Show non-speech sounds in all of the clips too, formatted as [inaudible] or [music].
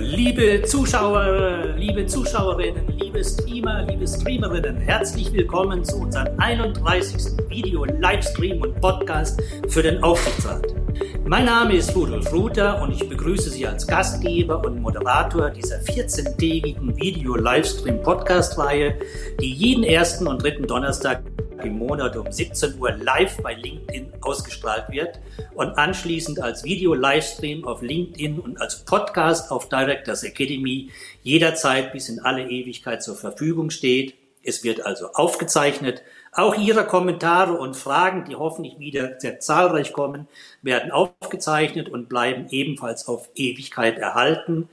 Liebe Zuschauer, liebe Zuschauerinnen, liebe Streamer, liebe Streamerinnen, herzlich willkommen zu unserem 31. Video-Livestream und Podcast für den Aufsichtsrat. Mein Name ist Rudolf Ruther und ich begrüße Sie als Gastgeber und Moderator dieser 14-tägigen Video-Livestream-Podcast-Reihe, die jeden ersten und dritten Donnerstag im Monat um 17 Uhr live bei LinkedIn ausgestrahlt wird und anschließend als Video-Livestream auf LinkedIn und als Podcast auf Directors Academy jederzeit bis in alle Ewigkeit zur Verfügung steht. Es wird also aufgezeichnet. Auch Ihre Kommentare und Fragen, die hoffentlich wieder sehr zahlreich kommen, werden aufgezeichnet und bleiben ebenfalls auf Ewigkeit erhalten.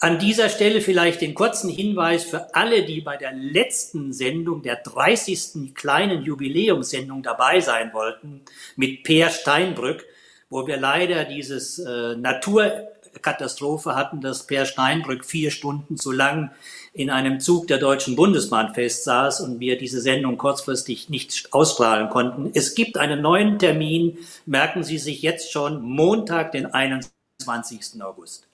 An dieser Stelle vielleicht den kurzen Hinweis für alle, die bei der letzten Sendung, der 30. kleinen Jubiläumssendung dabei sein wollten, mit Peer Steinbrück, wo wir leider dieses äh, Naturkatastrophe hatten, dass Peer Steinbrück vier Stunden zu lang in einem Zug der Deutschen Bundesbahn festsaß und wir diese Sendung kurzfristig nicht ausstrahlen konnten. Es gibt einen neuen Termin, merken Sie sich jetzt schon, Montag, den 21. August.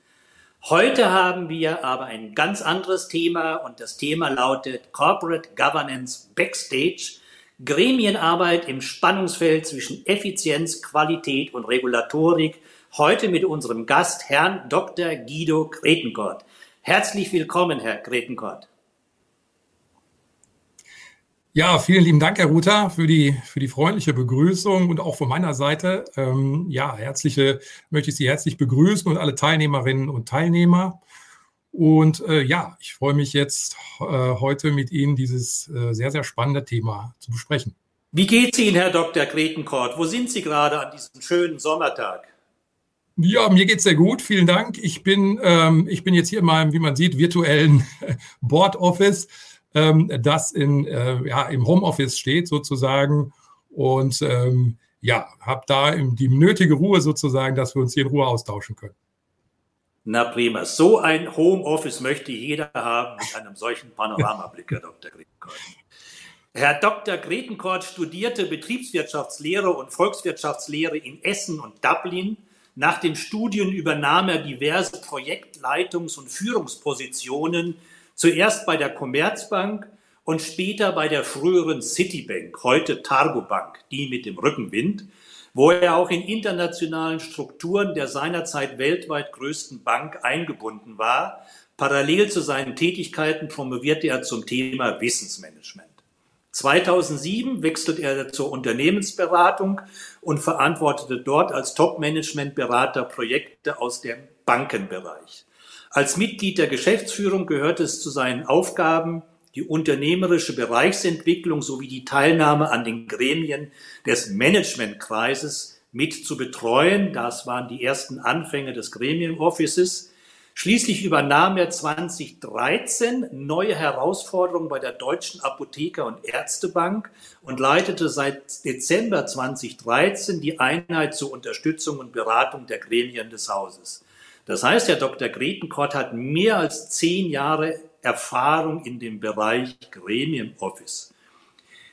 Heute haben wir aber ein ganz anderes Thema und das Thema lautet Corporate Governance Backstage, Gremienarbeit im Spannungsfeld zwischen Effizienz, Qualität und Regulatorik. Heute mit unserem Gast, Herrn Dr. Guido Gretenkort. Herzlich willkommen, Herr Gretenkort. Ja, vielen lieben Dank, Herr Ruther, für die, für die freundliche Begrüßung und auch von meiner Seite. Ähm, ja, herzliche, möchte ich Sie herzlich begrüßen und alle Teilnehmerinnen und Teilnehmer. Und äh, ja, ich freue mich jetzt äh, heute mit Ihnen dieses äh, sehr, sehr spannende Thema zu besprechen. Wie geht's Ihnen, Herr Dr. Gretenkort? Wo sind Sie gerade an diesem schönen Sommertag? Ja, mir geht's sehr gut. Vielen Dank. Ich bin, ähm, ich bin jetzt hier in meinem, wie man sieht, virtuellen [laughs] Board Office ähm, das in, äh, ja, im Homeoffice steht sozusagen. Und ähm, ja, habe da die nötige Ruhe sozusagen, dass wir uns hier in Ruhe austauschen können. Na prima. So ein Homeoffice möchte jeder haben mit einem solchen Panoramablick, Herr Dr. Gretenkort. Herr Dr. Gretenkort studierte Betriebswirtschaftslehre und Volkswirtschaftslehre in Essen und Dublin. Nach dem Studium übernahm er diverse Projektleitungs- und Führungspositionen Zuerst bei der Commerzbank und später bei der früheren Citibank, heute Targobank, die mit dem Rückenwind, wo er auch in internationalen Strukturen der seinerzeit weltweit größten Bank eingebunden war. Parallel zu seinen Tätigkeiten promovierte er zum Thema Wissensmanagement. 2007 wechselte er zur Unternehmensberatung und verantwortete dort als Top-Management-Berater Projekte aus dem Bankenbereich. Als Mitglied der Geschäftsführung gehört es zu seinen Aufgaben, die unternehmerische Bereichsentwicklung sowie die Teilnahme an den Gremien des Managementkreises mit zu betreuen. Das waren die ersten Anfänge des Gremienoffices. Schließlich übernahm er 2013 neue Herausforderungen bei der Deutschen Apotheker- und Ärztebank und leitete seit Dezember 2013 die Einheit zur Unterstützung und Beratung der Gremien des Hauses. Das heißt, Herr Dr. Gretenkort hat mehr als zehn Jahre Erfahrung in dem Bereich Gremium Office.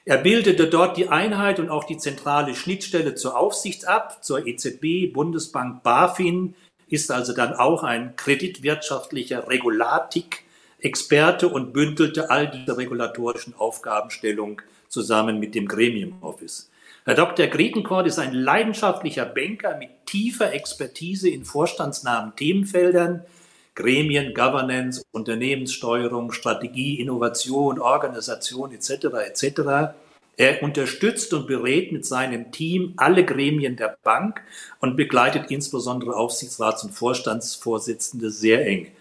Er bildete dort die Einheit und auch die zentrale Schnittstelle zur Aufsicht ab, zur EZB, Bundesbank, BaFin, ist also dann auch ein kreditwirtschaftlicher Regulatik-Experte und bündelte all diese regulatorischen Aufgabenstellungen zusammen mit dem Gremium Office. Herr Dr. Gretenkort ist ein leidenschaftlicher Banker mit tiefer Expertise in vorstandsnahen Themenfeldern, Gremien, Governance, Unternehmenssteuerung, Strategie, Innovation, Organisation etc. etc. Er unterstützt und berät mit seinem Team alle Gremien der Bank und begleitet insbesondere Aufsichtsrats- und Vorstandsvorsitzende sehr eng.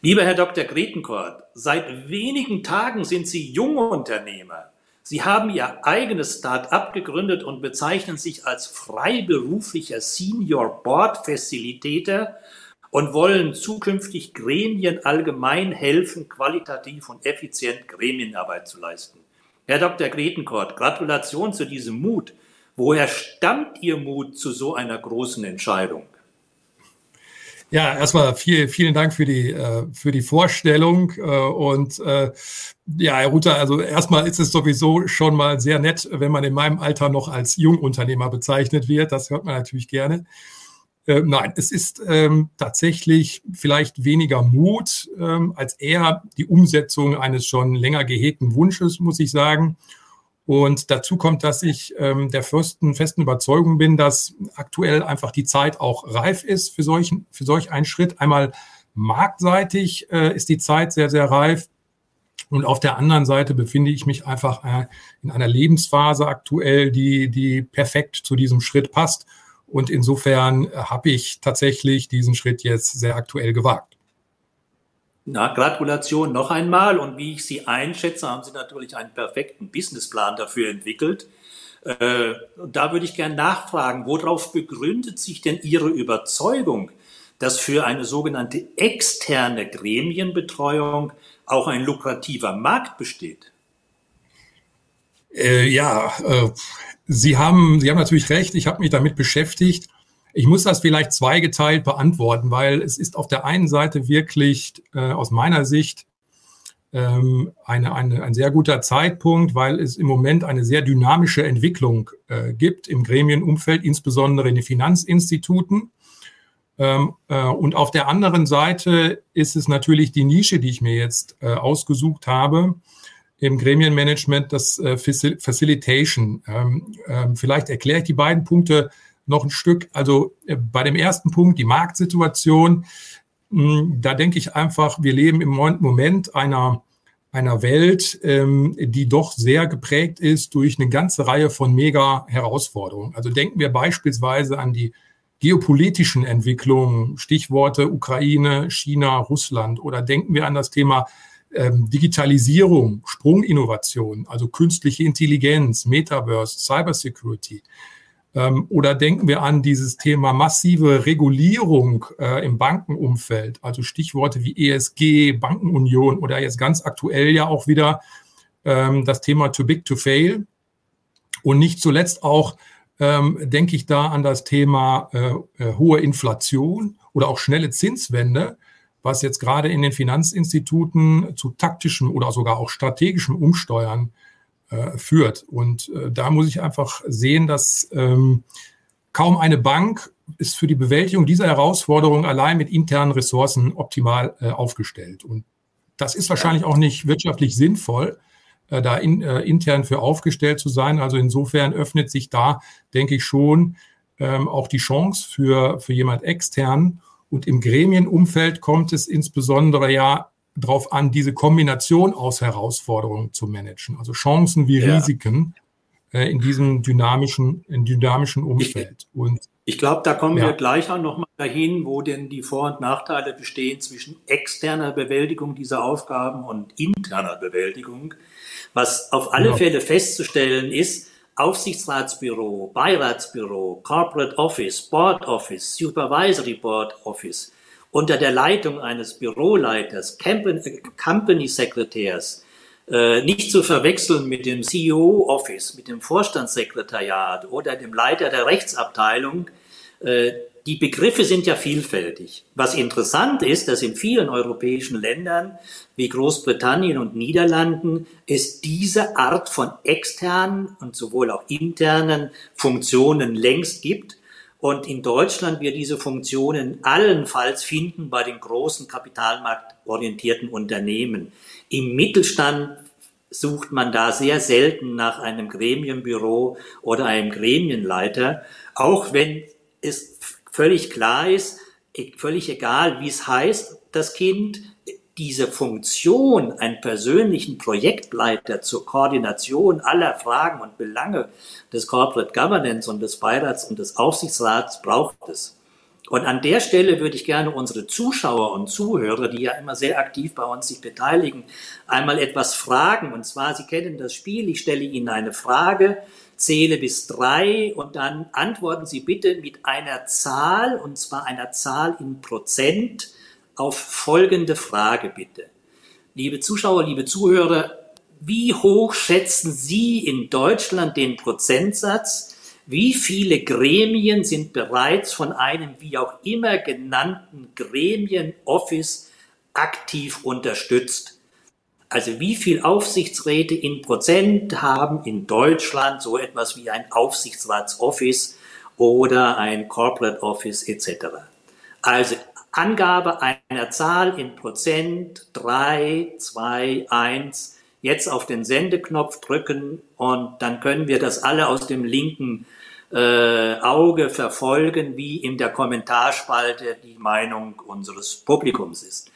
Lieber Herr Dr. Gretenkort, seit wenigen Tagen sind Sie junge Unternehmer. Sie haben Ihr eigenes Start-up gegründet und bezeichnen sich als freiberuflicher Senior Board Facilitator und wollen zukünftig Gremien allgemein helfen, qualitativ und effizient Gremienarbeit zu leisten. Herr Dr. Gretenkort, Gratulation zu diesem Mut. Woher stammt Ihr Mut zu so einer großen Entscheidung? Ja, erstmal viel, vielen Dank für die, äh, für die Vorstellung. Äh, und äh, ja, Herr Ruther, also erstmal ist es sowieso schon mal sehr nett, wenn man in meinem Alter noch als Jungunternehmer bezeichnet wird. Das hört man natürlich gerne. Äh, nein, es ist ähm, tatsächlich vielleicht weniger Mut ähm, als eher die Umsetzung eines schon länger gehegten Wunsches, muss ich sagen. Und dazu kommt, dass ich ähm, der festen, festen Überzeugung bin, dass aktuell einfach die Zeit auch reif ist für, solchen, für solch einen Schritt. Einmal marktseitig äh, ist die Zeit sehr, sehr reif. Und auf der anderen Seite befinde ich mich einfach äh, in einer Lebensphase aktuell, die, die perfekt zu diesem Schritt passt. Und insofern äh, habe ich tatsächlich diesen Schritt jetzt sehr aktuell gewagt. Na, Gratulation noch einmal. Und wie ich Sie einschätze, haben Sie natürlich einen perfekten Businessplan dafür entwickelt. Äh, da würde ich gerne nachfragen, worauf begründet sich denn Ihre Überzeugung, dass für eine sogenannte externe Gremienbetreuung auch ein lukrativer Markt besteht? Äh, ja, äh, Sie haben, Sie haben natürlich recht. Ich habe mich damit beschäftigt. Ich muss das vielleicht zweigeteilt beantworten, weil es ist auf der einen Seite wirklich äh, aus meiner Sicht ähm, eine, eine, ein sehr guter Zeitpunkt, weil es im Moment eine sehr dynamische Entwicklung äh, gibt im Gremienumfeld, insbesondere in den Finanzinstituten. Ähm, äh, und auf der anderen Seite ist es natürlich die Nische, die ich mir jetzt äh, ausgesucht habe im Gremienmanagement, das äh, Facilitation. Ähm, ähm, vielleicht erkläre ich die beiden Punkte noch ein Stück. Also äh, bei dem ersten Punkt, die Marktsituation, hm, da denke ich einfach, wir leben im Moment einer, einer Welt, ähm, die doch sehr geprägt ist durch eine ganze Reihe von Mega-Herausforderungen. Also denken wir beispielsweise an die geopolitischen Entwicklungen, Stichworte Ukraine, China, Russland, oder denken wir an das Thema ähm, Digitalisierung, Sprunginnovation, also künstliche Intelligenz, Metaverse, Cybersecurity. Ähm, oder denken wir an dieses Thema massive Regulierung äh, im Bankenumfeld, also Stichworte wie ESG, Bankenunion oder jetzt ganz aktuell ja auch wieder ähm, das Thema Too Big to Fail. Und nicht zuletzt auch ähm, denke ich da an das Thema äh, äh, hohe Inflation oder auch schnelle Zinswende, was jetzt gerade in den Finanzinstituten zu taktischem oder sogar auch strategischem Umsteuern äh, führt. Und äh, da muss ich einfach sehen, dass ähm, kaum eine Bank ist für die Bewältigung dieser Herausforderung allein mit internen Ressourcen optimal äh, aufgestellt. Und das ist wahrscheinlich auch nicht wirtschaftlich sinnvoll, äh, da in, äh, intern für aufgestellt zu sein. Also insofern öffnet sich da, denke ich schon, ähm, auch die Chance für, für jemand extern. Und im Gremienumfeld kommt es insbesondere ja darauf an, diese Kombination aus Herausforderungen zu managen, also Chancen wie ja. Risiken äh, in diesem dynamischen, in dynamischen Umfeld. Ich, und ich glaube, da kommen ja. wir gleich auch nochmal dahin, wo denn die Vor- und Nachteile bestehen zwischen externer Bewältigung dieser Aufgaben und interner Bewältigung. Was auf alle ja. Fälle festzustellen ist, Aufsichtsratsbüro, Beiratsbüro, Corporate Office, Board Office, Supervisory Board Office unter der Leitung eines Büroleiters, Company Sekretärs, äh, nicht zu verwechseln mit dem CEO Office, mit dem Vorstandssekretariat oder dem Leiter der Rechtsabteilung. Die Begriffe sind ja vielfältig. Was interessant ist, dass in vielen europäischen Ländern wie Großbritannien und Niederlanden es diese Art von externen und sowohl auch internen Funktionen längst gibt und in Deutschland wir diese Funktionen allenfalls finden bei den großen kapitalmarktorientierten Unternehmen. Im Mittelstand sucht man da sehr selten nach einem Gremienbüro oder einem Gremienleiter, auch wenn es völlig klar ist, völlig egal, wie es heißt, das Kind, diese Funktion, einen persönlichen Projektleiter zur Koordination aller Fragen und Belange des Corporate Governance und des Beirats und des Aufsichtsrats braucht es. Und an der Stelle würde ich gerne unsere Zuschauer und Zuhörer, die ja immer sehr aktiv bei uns sich beteiligen, einmal etwas fragen. Und zwar, Sie kennen das Spiel, ich stelle Ihnen eine Frage, zähle bis drei und dann antworten Sie bitte mit einer Zahl, und zwar einer Zahl in Prozent, auf folgende Frage bitte. Liebe Zuschauer, liebe Zuhörer, wie hoch schätzen Sie in Deutschland den Prozentsatz? Wie viele Gremien sind bereits von einem wie auch immer genannten Gremien-Office aktiv unterstützt? Also wie viel Aufsichtsräte in Prozent haben in Deutschland so etwas wie ein Aufsichtsratsoffice oder ein Corporate Office etc. Also Angabe einer Zahl in Prozent, drei, zwei, eins. jetzt auf den Sendeknopf drücken und dann können wir das alle aus dem linken äh, Auge verfolgen, wie in der Kommentarspalte die Meinung unseres Publikums ist.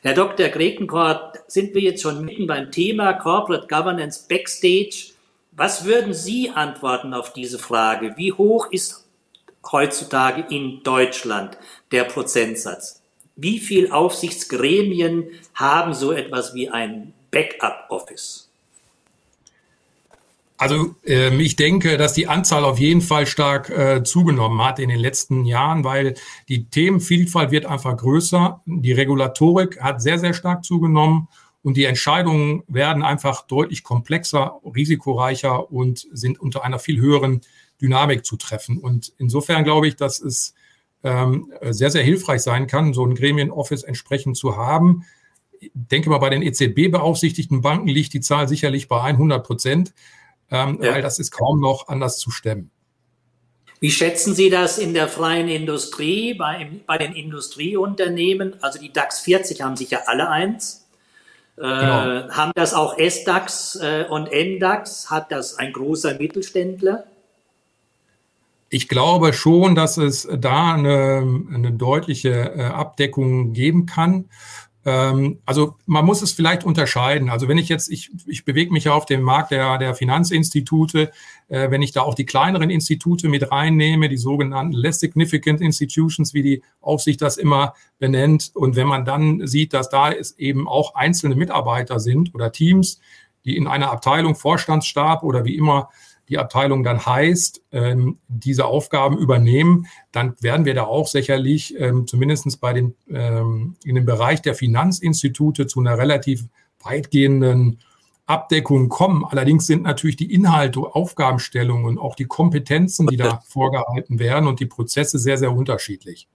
Herr Dr. Grekenkort, sind wir jetzt schon mitten beim Thema Corporate Governance Backstage. Was würden Sie antworten auf diese Frage? Wie hoch ist heutzutage in Deutschland der Prozentsatz? Wie viele Aufsichtsgremien haben so etwas wie ein Backup-Office? Also ähm, ich denke, dass die Anzahl auf jeden Fall stark äh, zugenommen hat in den letzten Jahren, weil die Themenvielfalt wird einfach größer. Die Regulatorik hat sehr, sehr stark zugenommen und die Entscheidungen werden einfach deutlich komplexer, risikoreicher und sind unter einer viel höheren Dynamik zu treffen. Und insofern glaube ich, dass es ähm, sehr, sehr hilfreich sein kann, so ein Gremienoffice entsprechend zu haben. Ich denke mal, bei den EZB-beaufsichtigten Banken liegt die Zahl sicherlich bei 100 Prozent ähm, ja. weil das ist kaum noch anders zu stemmen. Wie schätzen Sie das in der freien Industrie, bei, bei den Industrieunternehmen? Also die DAX 40 haben sicher alle eins. Äh, genau. Haben das auch SDAX äh, und NDAX? Hat das ein großer Mittelständler? Ich glaube schon, dass es da eine, eine deutliche äh, Abdeckung geben kann. Ähm, also man muss es vielleicht unterscheiden. Also wenn ich jetzt, ich, ich bewege mich ja auf dem Markt der, der Finanzinstitute, äh, wenn ich da auch die kleineren Institute mit reinnehme, die sogenannten less significant institutions, wie die Aufsicht das immer benennt, und wenn man dann sieht, dass da es eben auch einzelne Mitarbeiter sind oder Teams, die in einer Abteilung, Vorstandsstab oder wie immer die Abteilung dann heißt, ähm, diese Aufgaben übernehmen, dann werden wir da auch sicherlich ähm, zumindest bei den, ähm, in dem Bereich der Finanzinstitute zu einer relativ weitgehenden Abdeckung kommen. Allerdings sind natürlich die Inhalte, Aufgabenstellungen und auch die Kompetenzen, die da vorgehalten werden und die Prozesse sehr, sehr unterschiedlich.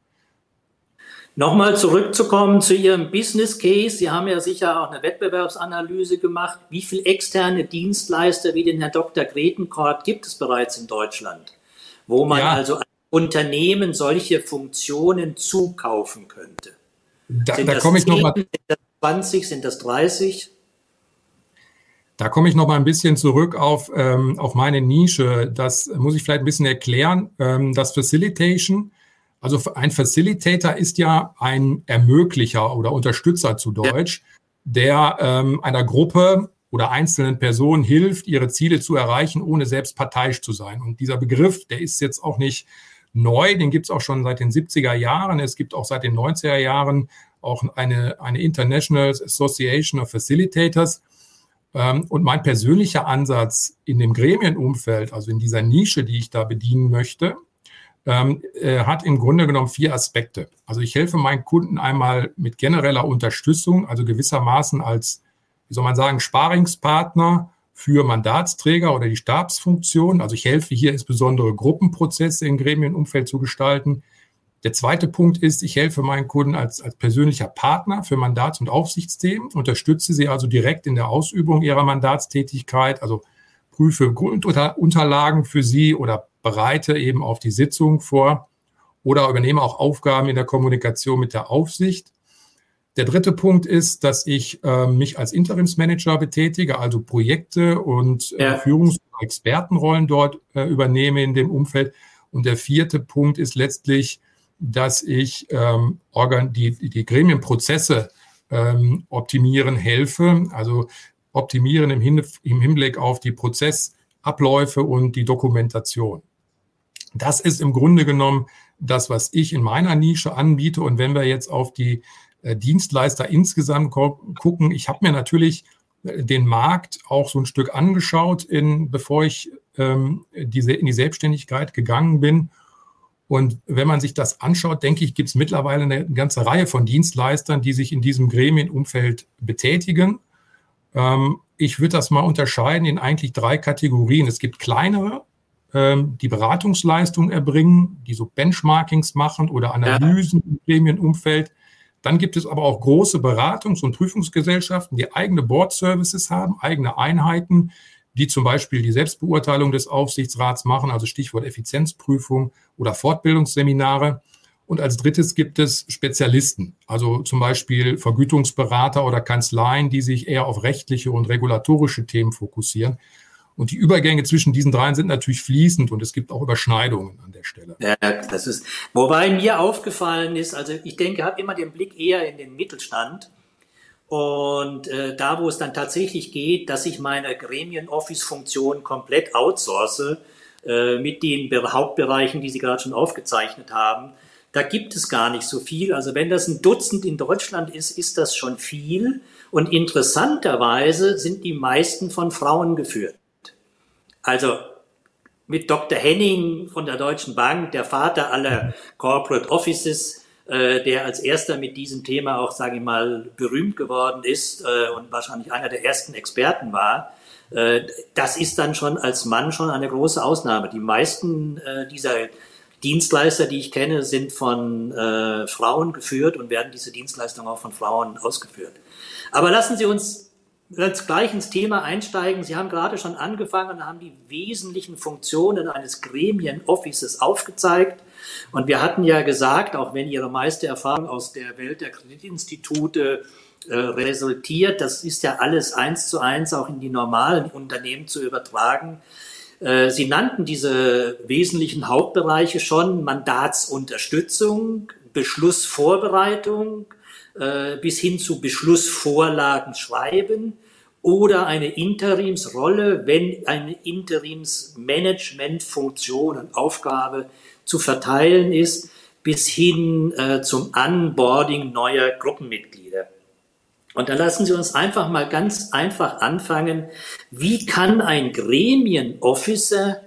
Nochmal zurückzukommen zu Ihrem Business Case. Sie haben ja sicher auch eine Wettbewerbsanalyse gemacht. Wie viele externe Dienstleister wie den Herr Dr. Gretenkort gibt es bereits in Deutschland, wo man ja. also Unternehmen solche Funktionen zukaufen könnte? Da, sind da komme ich nochmal. Sind das 20, sind das 30? Da komme ich noch mal ein bisschen zurück auf, ähm, auf meine Nische. Das muss ich vielleicht ein bisschen erklären. Ähm, das Facilitation also ein Facilitator ist ja ein Ermöglicher oder Unterstützer zu Deutsch, der ähm, einer Gruppe oder einzelnen Personen hilft, ihre Ziele zu erreichen, ohne selbst parteiisch zu sein. Und dieser Begriff, der ist jetzt auch nicht neu, den gibt es auch schon seit den 70er Jahren. Es gibt auch seit den 90er Jahren auch eine, eine International Association of Facilitators. Ähm, und mein persönlicher Ansatz in dem Gremienumfeld, also in dieser Nische, die ich da bedienen möchte, ähm, äh, hat im Grunde genommen vier Aspekte. Also ich helfe meinen Kunden einmal mit genereller Unterstützung, also gewissermaßen als, wie soll man sagen, Sparingspartner für Mandatsträger oder die Stabsfunktion. Also ich helfe hier insbesondere Gruppenprozesse im Gremienumfeld zu gestalten. Der zweite Punkt ist, ich helfe meinen Kunden als, als persönlicher Partner für Mandats- und Aufsichtsthemen, unterstütze sie also direkt in der Ausübung ihrer Mandatstätigkeit, also prüfe Grundunterlagen für sie oder bereite eben auf die Sitzung vor oder übernehme auch Aufgaben in der Kommunikation mit der Aufsicht. Der dritte Punkt ist, dass ich äh, mich als Interimsmanager betätige, also Projekte und äh. Führungs- und Expertenrollen dort äh, übernehme in dem Umfeld. Und der vierte Punkt ist letztlich, dass ich ähm, die, die Gremienprozesse ähm, optimieren helfe, also optimieren im, Hin im Hinblick auf die Prozessabläufe und die Dokumentation. Das ist im Grunde genommen das, was ich in meiner Nische anbiete. Und wenn wir jetzt auf die äh, Dienstleister insgesamt gucken, ich habe mir natürlich äh, den Markt auch so ein Stück angeschaut, in, bevor ich ähm, diese, in die Selbstständigkeit gegangen bin. Und wenn man sich das anschaut, denke ich, gibt es mittlerweile eine ganze Reihe von Dienstleistern, die sich in diesem Gremienumfeld betätigen. Ähm, ich würde das mal unterscheiden in eigentlich drei Kategorien. Es gibt kleinere, ähm, die Beratungsleistungen erbringen, die so Benchmarkings machen oder Analysen ja. im Gremienumfeld. Dann gibt es aber auch große Beratungs- und Prüfungsgesellschaften, die eigene Board-Services haben, eigene Einheiten, die zum Beispiel die Selbstbeurteilung des Aufsichtsrats machen, also Stichwort Effizienzprüfung oder Fortbildungsseminare. Und als drittes gibt es Spezialisten, also zum Beispiel Vergütungsberater oder Kanzleien, die sich eher auf rechtliche und regulatorische Themen fokussieren. Und die Übergänge zwischen diesen dreien sind natürlich fließend und es gibt auch Überschneidungen an der Stelle. Ja, das ist, wobei mir aufgefallen ist, also ich denke, habe immer den Blick eher in den Mittelstand. Und äh, da, wo es dann tatsächlich geht, dass ich meine Gremien-Office-Funktion komplett outsource äh, mit den Hauptbereichen, die Sie gerade schon aufgezeichnet haben, da gibt es gar nicht so viel. Also wenn das ein Dutzend in Deutschland ist, ist das schon viel. Und interessanterweise sind die meisten von Frauen geführt. Also mit Dr. Henning von der Deutschen Bank, der Vater aller Corporate Offices, äh, der als erster mit diesem Thema auch, sage ich mal, berühmt geworden ist äh, und wahrscheinlich einer der ersten Experten war. Äh, das ist dann schon als Mann schon eine große Ausnahme. Die meisten äh, dieser Dienstleister, die ich kenne, sind von äh, Frauen geführt und werden diese Dienstleistungen auch von Frauen ausgeführt. Aber lassen Sie uns jetzt gleich ins Thema einsteigen. Sie haben gerade schon angefangen und haben die wesentlichen Funktionen eines Gremien-Offices aufgezeigt. Und wir hatten ja gesagt, auch wenn Ihre meiste Erfahrung aus der Welt der Kreditinstitute äh, resultiert, das ist ja alles eins zu eins auch in die normalen Unternehmen zu übertragen. Äh, Sie nannten diese wesentlichen Hauptbereiche schon Mandatsunterstützung, Beschlussvorbereitung, äh, bis hin zu Beschlussvorlagen schreiben oder eine Interimsrolle, wenn eine Interimsmanagementfunktion und Aufgabe zu verteilen ist, bis hin äh, zum Onboarding neuer Gruppenmitglieder. Und da lassen Sie uns einfach mal ganz einfach anfangen. Wie kann ein Gremienofficer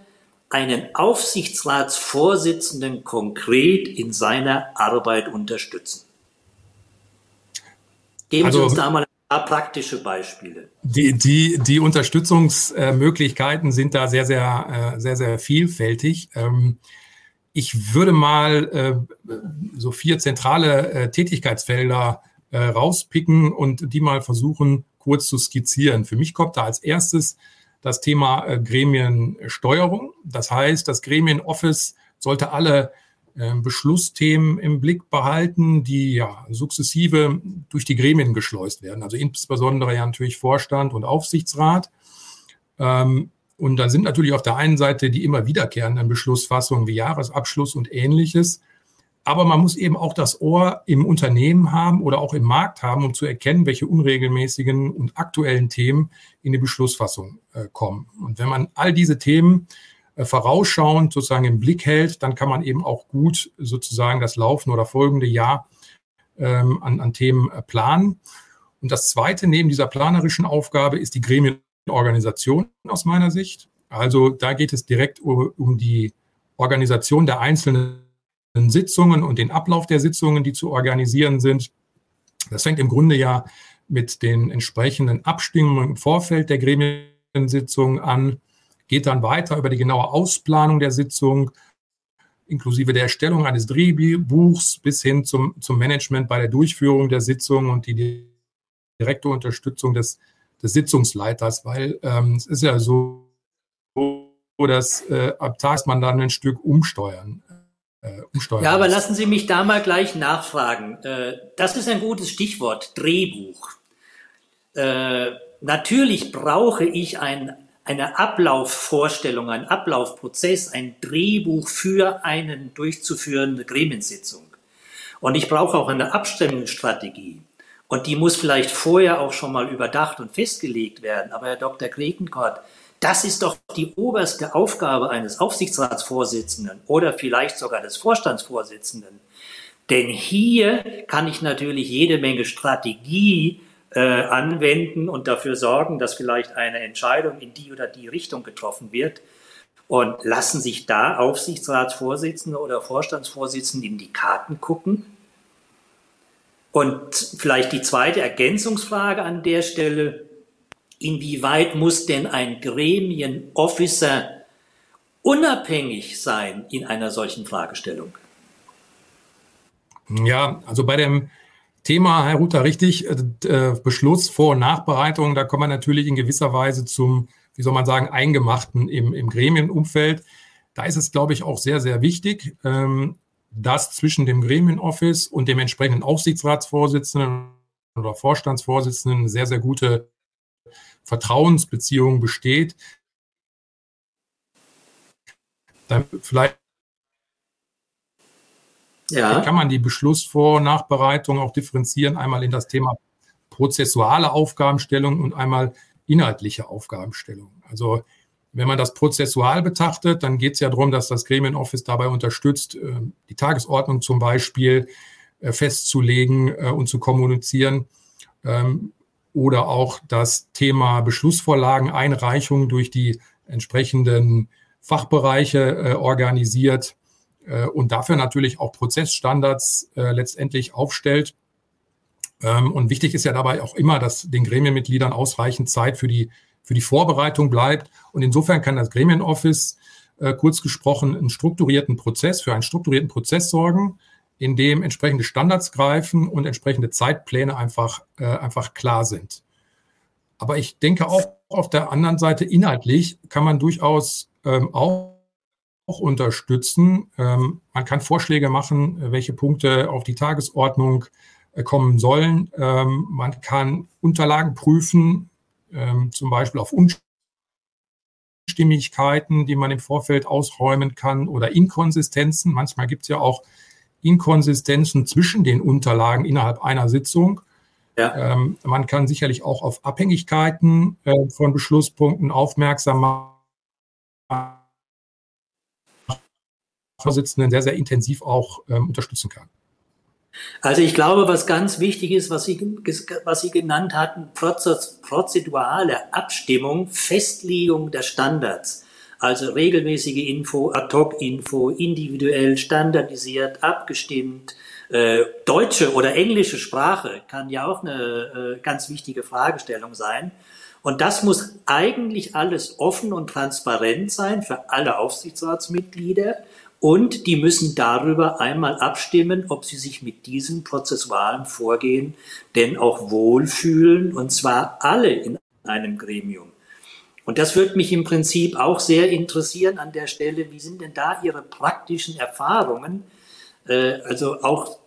einen Aufsichtsratsvorsitzenden konkret in seiner Arbeit unterstützen? Geben also, Sie uns da mal paar praktische Beispiele. Die, die, die Unterstützungsmöglichkeiten sind da sehr, sehr, äh, sehr, sehr vielfältig. Ähm, ich würde mal äh, so vier zentrale äh, Tätigkeitsfelder rauspicken und die mal versuchen, kurz zu skizzieren. Für mich kommt da als erstes das Thema Gremiensteuerung. Das heißt, das Gremienoffice sollte alle Beschlussthemen im Blick behalten, die ja sukzessive durch die Gremien geschleust werden. Also insbesondere ja natürlich Vorstand und Aufsichtsrat. Ähm, und dann sind natürlich auf der einen Seite die immer wiederkehrenden Beschlussfassungen wie Jahresabschluss und ähnliches. Aber man muss eben auch das Ohr im Unternehmen haben oder auch im Markt haben, um zu erkennen, welche unregelmäßigen und aktuellen Themen in die Beschlussfassung äh, kommen. Und wenn man all diese Themen vorausschauend sozusagen im Blick hält, dann kann man eben auch gut sozusagen das laufende oder folgende Jahr ähm, an, an Themen äh, planen. Und das Zweite neben dieser planerischen Aufgabe ist die Gremienorganisation aus meiner Sicht. Also da geht es direkt um, um die Organisation der einzelnen Sitzungen und den Ablauf der Sitzungen, die zu organisieren sind. Das fängt im Grunde ja mit den entsprechenden Abstimmungen im Vorfeld der Gremiensitzungen an geht dann weiter über die genaue Ausplanung der Sitzung, inklusive der Erstellung eines Drehbuchs bis hin zum, zum Management bei der Durchführung der Sitzung und die direkte Unterstützung des, des Sitzungsleiters, weil ähm, es ist ja so, dass äh, ab Tags man dann ein Stück umsteuern. Äh, umsteuern ja, aber lassen Sie mich da mal gleich nachfragen. Äh, das ist ein gutes Stichwort, Drehbuch. Äh, natürlich brauche ich ein eine Ablaufvorstellung, ein Ablaufprozess, ein Drehbuch für eine durchzuführende Gremiensitzung. Und ich brauche auch eine Abstimmungsstrategie. Und die muss vielleicht vorher auch schon mal überdacht und festgelegt werden. Aber Herr Dr. Gretenkort, das ist doch die oberste Aufgabe eines Aufsichtsratsvorsitzenden oder vielleicht sogar des Vorstandsvorsitzenden. Denn hier kann ich natürlich jede Menge Strategie äh, anwenden und dafür sorgen, dass vielleicht eine Entscheidung in die oder die Richtung getroffen wird. Und lassen sich da Aufsichtsratsvorsitzende oder Vorstandsvorsitzende in die Karten gucken? Und vielleicht die zweite Ergänzungsfrage an der Stelle. Inwieweit muss denn ein Gremienofficer unabhängig sein in einer solchen Fragestellung? Ja, also bei dem Thema, Herr Ruther, richtig, äh, äh, Beschluss, Vor- und Nachbereitung, da kommen wir natürlich in gewisser Weise zum, wie soll man sagen, Eingemachten im, im Gremienumfeld. Da ist es, glaube ich, auch sehr, sehr wichtig, ähm, dass zwischen dem Gremienoffice und dem entsprechenden Aufsichtsratsvorsitzenden oder Vorstandsvorsitzenden eine sehr, sehr gute Vertrauensbeziehung besteht. Dann vielleicht ja. kann man die Beschlussvor- und Nachbereitung auch differenzieren, einmal in das Thema prozessuale Aufgabenstellung und einmal inhaltliche Aufgabenstellung. Also wenn man das prozessual betrachtet, dann geht es ja darum, dass das Gremienoffice dabei unterstützt, äh, die Tagesordnung zum Beispiel äh, festzulegen äh, und zu kommunizieren ähm, oder auch das Thema Beschlussvorlagen, Einreichung durch die entsprechenden Fachbereiche organisiert und dafür natürlich auch Prozessstandards äh, letztendlich aufstellt. Ähm, und wichtig ist ja dabei auch immer, dass den Gremienmitgliedern ausreichend Zeit für die, für die Vorbereitung bleibt. Und insofern kann das Gremienoffice äh, kurz gesprochen einen strukturierten Prozess, für einen strukturierten Prozess sorgen, in dem entsprechende Standards greifen und entsprechende Zeitpläne einfach, äh, einfach klar sind. Aber ich denke auch auf der anderen Seite inhaltlich kann man durchaus ähm, auch auch unterstützen. Ähm, man kann Vorschläge machen, äh, welche Punkte auf die Tagesordnung äh, kommen sollen. Ähm, man kann Unterlagen prüfen, ähm, zum Beispiel auf Unstimmigkeiten, die man im Vorfeld ausräumen kann oder Inkonsistenzen. Manchmal gibt es ja auch Inkonsistenzen zwischen den Unterlagen innerhalb einer Sitzung. Ja. Ähm, man kann sicherlich auch auf Abhängigkeiten äh, von Beschlusspunkten aufmerksam machen Vorsitzenden sehr, sehr intensiv auch ähm, unterstützen kann. Also ich glaube, was ganz wichtig ist, was Sie, was Sie genannt hatten, prozedurale Abstimmung, Festlegung der Standards. Also regelmäßige Info, Ad-Hoc-Info, individuell, standardisiert, abgestimmt. Äh, deutsche oder englische Sprache kann ja auch eine äh, ganz wichtige Fragestellung sein. Und das muss eigentlich alles offen und transparent sein für alle Aufsichtsratsmitglieder. Und die müssen darüber einmal abstimmen, ob sie sich mit diesem prozessualen Vorgehen denn auch wohlfühlen, und zwar alle in einem Gremium. Und das würde mich im Prinzip auch sehr interessieren an der Stelle. Wie sind denn da Ihre praktischen Erfahrungen? Äh, also auch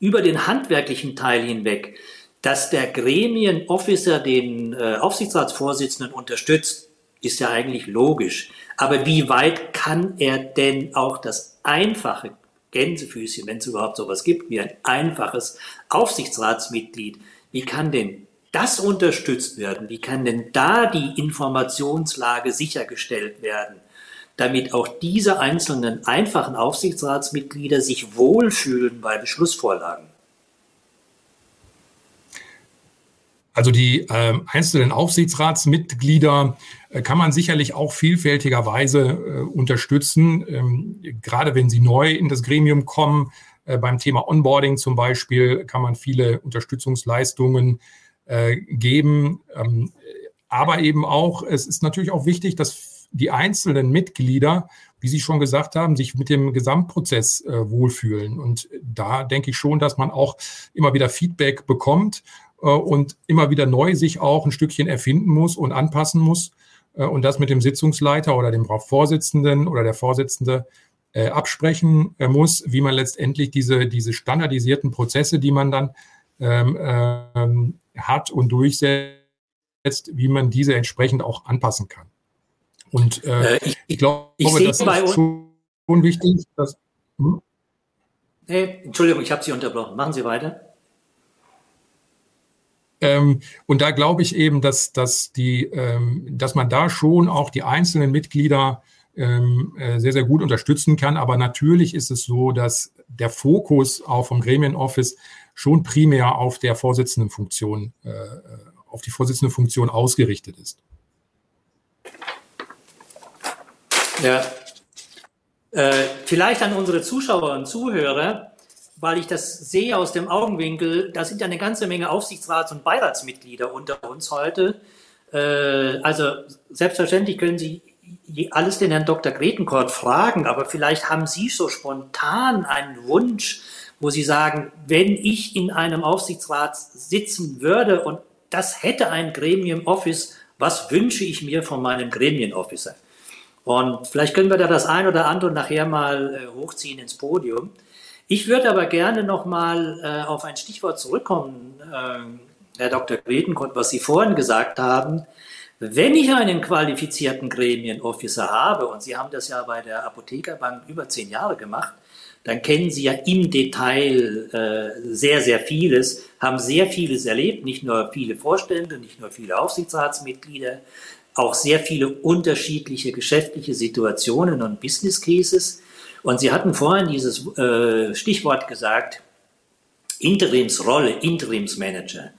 über den handwerklichen Teil hinweg, dass der Gremienofficer den äh, Aufsichtsratsvorsitzenden unterstützt, ist ja eigentlich logisch. Aber wie weit kann er denn auch das einfache Gänsefüßchen, wenn es überhaupt sowas gibt, wie ein einfaches Aufsichtsratsmitglied, wie kann denn das unterstützt werden? Wie kann denn da die Informationslage sichergestellt werden, damit auch diese einzelnen einfachen Aufsichtsratsmitglieder sich wohlfühlen bei Beschlussvorlagen? Also die äh, einzelnen Aufsichtsratsmitglieder äh, kann man sicherlich auch vielfältigerweise äh, unterstützen, ähm, gerade wenn sie neu in das Gremium kommen. Äh, beim Thema Onboarding zum Beispiel kann man viele Unterstützungsleistungen äh, geben. Ähm, aber eben auch, es ist natürlich auch wichtig, dass die einzelnen Mitglieder, wie Sie schon gesagt haben, sich mit dem Gesamtprozess äh, wohlfühlen. Und da denke ich schon, dass man auch immer wieder Feedback bekommt und immer wieder neu sich auch ein Stückchen erfinden muss und anpassen muss äh, und das mit dem Sitzungsleiter oder dem Vorsitzenden oder der Vorsitzende äh, absprechen muss, wie man letztendlich diese, diese standardisierten Prozesse, die man dann ähm, ähm, hat und durchsetzt, wie man diese entsprechend auch anpassen kann. Und äh, ich, ich, glaube, ich das ist schon wichtig. Dass, hm? hey, Entschuldigung, ich habe Sie unterbrochen. Machen Sie weiter. Ähm, und da glaube ich eben, dass, dass, die, ähm, dass man da schon auch die einzelnen Mitglieder ähm, äh, sehr, sehr gut unterstützen kann. Aber natürlich ist es so, dass der Fokus auch vom Gremienoffice schon primär auf der Vorsitzendenfunktion, äh, auf die Vorsitzende Funktion ausgerichtet ist. Ja. Äh, vielleicht an unsere Zuschauer und Zuhörer, weil ich das sehe aus dem Augenwinkel, da sind ja eine ganze Menge Aufsichtsrats- und Beiratsmitglieder unter uns heute. Äh, also selbstverständlich können Sie alles den Herrn Dr. Gretenkort fragen, aber vielleicht haben Sie so spontan einen Wunsch, wo Sie sagen, wenn ich in einem Aufsichtsrat sitzen würde und das hätte ein Gremium-Office, was wünsche ich mir von meinem Gremienofficer? Und vielleicht können wir da das ein oder andere nachher mal äh, hochziehen ins Podium. Ich würde aber gerne noch mal äh, auf ein Stichwort zurückkommen, äh, Herr Dr. Gretenkott, was Sie vorhin gesagt haben. Wenn ich einen qualifizierten Gremienofficer habe, und Sie haben das ja bei der Apothekerbank über zehn Jahre gemacht, dann kennen Sie ja im Detail äh, sehr, sehr vieles, haben sehr vieles erlebt, nicht nur viele Vorstände, nicht nur viele Aufsichtsratsmitglieder, auch sehr viele unterschiedliche geschäftliche Situationen und Business Cases. Und Sie hatten vorhin dieses äh, Stichwort gesagt, Interimsrolle, Interimsmanager.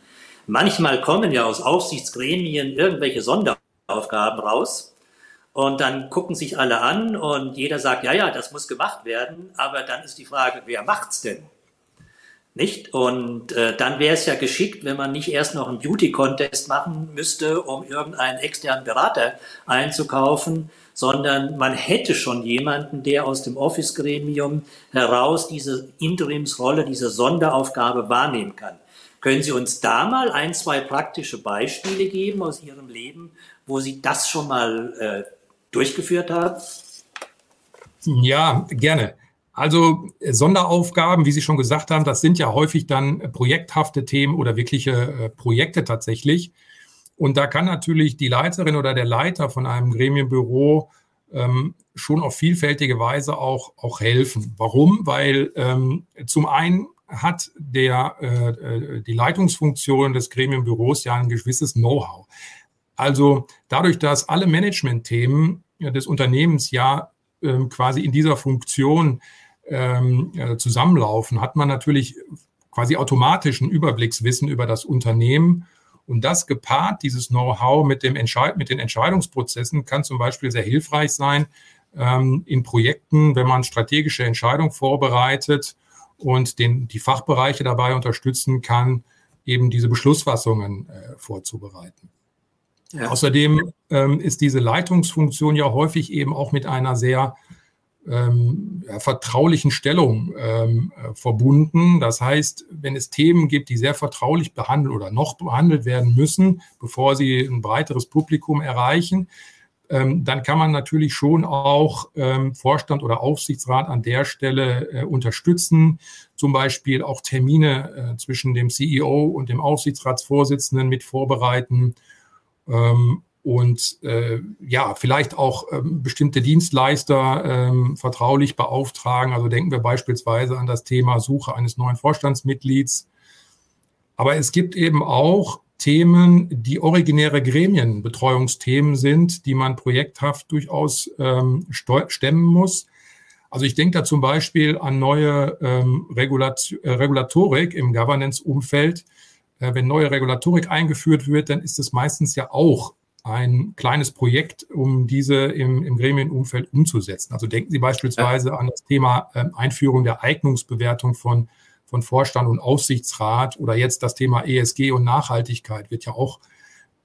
Manchmal kommen ja aus Aufsichtsgremien irgendwelche Sonderaufgaben raus und dann gucken sich alle an und jeder sagt, ja, ja, das muss gemacht werden, aber dann ist die Frage, wer macht's denn? Nicht? Und äh, dann wäre es ja geschickt, wenn man nicht erst noch einen Beauty-Contest machen müsste, um irgendeinen externen Berater einzukaufen, sondern man hätte schon jemanden, der aus dem Office-Gremium heraus diese Interimsrolle, diese Sonderaufgabe wahrnehmen kann. Können Sie uns da mal ein, zwei praktische Beispiele geben aus Ihrem Leben, wo Sie das schon mal äh, durchgeführt haben? Ja, gerne. Also äh, Sonderaufgaben, wie Sie schon gesagt haben, das sind ja häufig dann äh, projekthafte Themen oder wirkliche äh, Projekte tatsächlich. Und da kann natürlich die Leiterin oder der Leiter von einem Gremienbüro ähm, schon auf vielfältige Weise auch, auch helfen. Warum? Weil ähm, zum einen hat der, äh, die Leitungsfunktion des Gremienbüros ja ein gewisses Know-how. Also dadurch, dass alle Managementthemen des Unternehmens ja ähm, quasi in dieser Funktion ähm, äh, zusammenlaufen, hat man natürlich quasi automatisch ein Überblickswissen über das Unternehmen. Und das gepaart, dieses Know-how mit, dem Entscheid mit den Entscheidungsprozessen, kann zum Beispiel sehr hilfreich sein ähm, in Projekten, wenn man strategische Entscheidungen vorbereitet und den, die Fachbereiche dabei unterstützen kann, eben diese Beschlussfassungen äh, vorzubereiten. Ja. Außerdem ähm, ist diese Leitungsfunktion ja häufig eben auch mit einer sehr ähm, ja, vertraulichen Stellung ähm, äh, verbunden. Das heißt, wenn es Themen gibt, die sehr vertraulich behandelt oder noch behandelt werden müssen, bevor sie ein breiteres Publikum erreichen, ähm, dann kann man natürlich schon auch ähm, Vorstand oder Aufsichtsrat an der Stelle äh, unterstützen, zum Beispiel auch Termine äh, zwischen dem CEO und dem Aufsichtsratsvorsitzenden mit vorbereiten ähm, und äh, ja, vielleicht auch ähm, bestimmte Dienstleister ähm, vertraulich beauftragen. Also denken wir beispielsweise an das Thema Suche eines neuen Vorstandsmitglieds. Aber es gibt eben auch Themen, die originäre Gremienbetreuungsthemen sind, die man projekthaft durchaus ähm, stemmen muss. Also ich denke da zum Beispiel an neue ähm, Regulat äh, Regulatorik im Governance-Umfeld. Äh, wenn neue Regulatorik eingeführt wird, dann ist es meistens ja auch ein kleines Projekt, um diese im, im Gremienumfeld umzusetzen. Also denken Sie beispielsweise ja. an das Thema äh, Einführung der Eignungsbewertung von, von Vorstand und Aufsichtsrat oder jetzt das Thema ESG und Nachhaltigkeit wird ja auch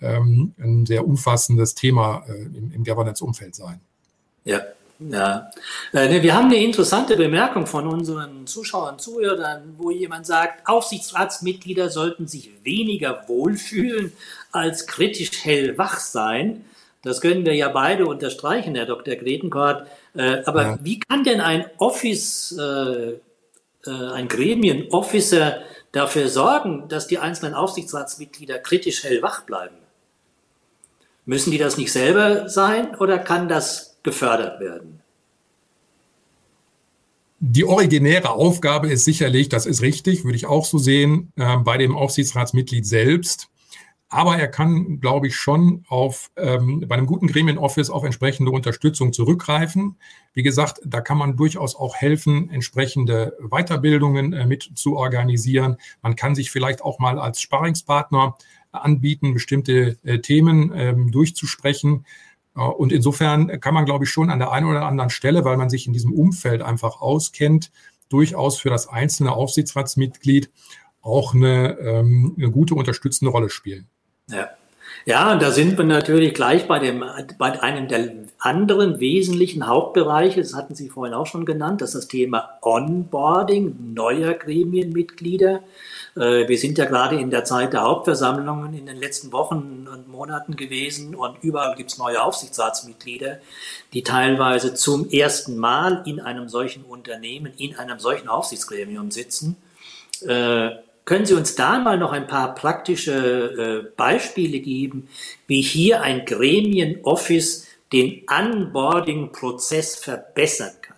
ähm, ein sehr umfassendes Thema äh, im, im Governance-Umfeld sein. Ja, ja, äh, wir haben eine interessante Bemerkung von unseren Zuschauern, und Zuhörern, wo jemand sagt, Aufsichtsratsmitglieder sollten sich weniger wohlfühlen als kritisch hellwach sein. Das können wir ja beide unterstreichen, Herr Dr. Gretenkort. Äh, aber ja. wie kann denn ein Office, äh, ein Gremienofficer dafür sorgen, dass die einzelnen Aufsichtsratsmitglieder kritisch hellwach bleiben? Müssen die das nicht selber sein oder kann das gefördert werden. Die originäre Aufgabe ist sicherlich, das ist richtig, würde ich auch so sehen, äh, bei dem Aufsichtsratsmitglied selbst. Aber er kann, glaube ich, schon auf ähm, bei einem guten Gremienoffice auf entsprechende Unterstützung zurückgreifen. Wie gesagt, da kann man durchaus auch helfen, entsprechende Weiterbildungen äh, mit zu organisieren. Man kann sich vielleicht auch mal als Sparingspartner anbieten, bestimmte äh, Themen ähm, durchzusprechen. Und insofern kann man, glaube ich, schon an der einen oder anderen Stelle, weil man sich in diesem Umfeld einfach auskennt, durchaus für das einzelne Aufsichtsratsmitglied auch eine, ähm, eine gute unterstützende Rolle spielen. Ja. Ja, da sind wir natürlich gleich bei, dem, bei einem der anderen wesentlichen Hauptbereiche, das hatten Sie vorhin auch schon genannt, das ist das Thema Onboarding neuer Gremienmitglieder. Äh, wir sind ja gerade in der Zeit der Hauptversammlungen in den letzten Wochen und Monaten gewesen und überall gibt es neue Aufsichtsratsmitglieder, die teilweise zum ersten Mal in einem solchen Unternehmen, in einem solchen Aufsichtsgremium sitzen. Äh, können Sie uns da mal noch ein paar praktische äh, Beispiele geben, wie hier ein Gremienoffice den Onboarding-Prozess verbessern kann?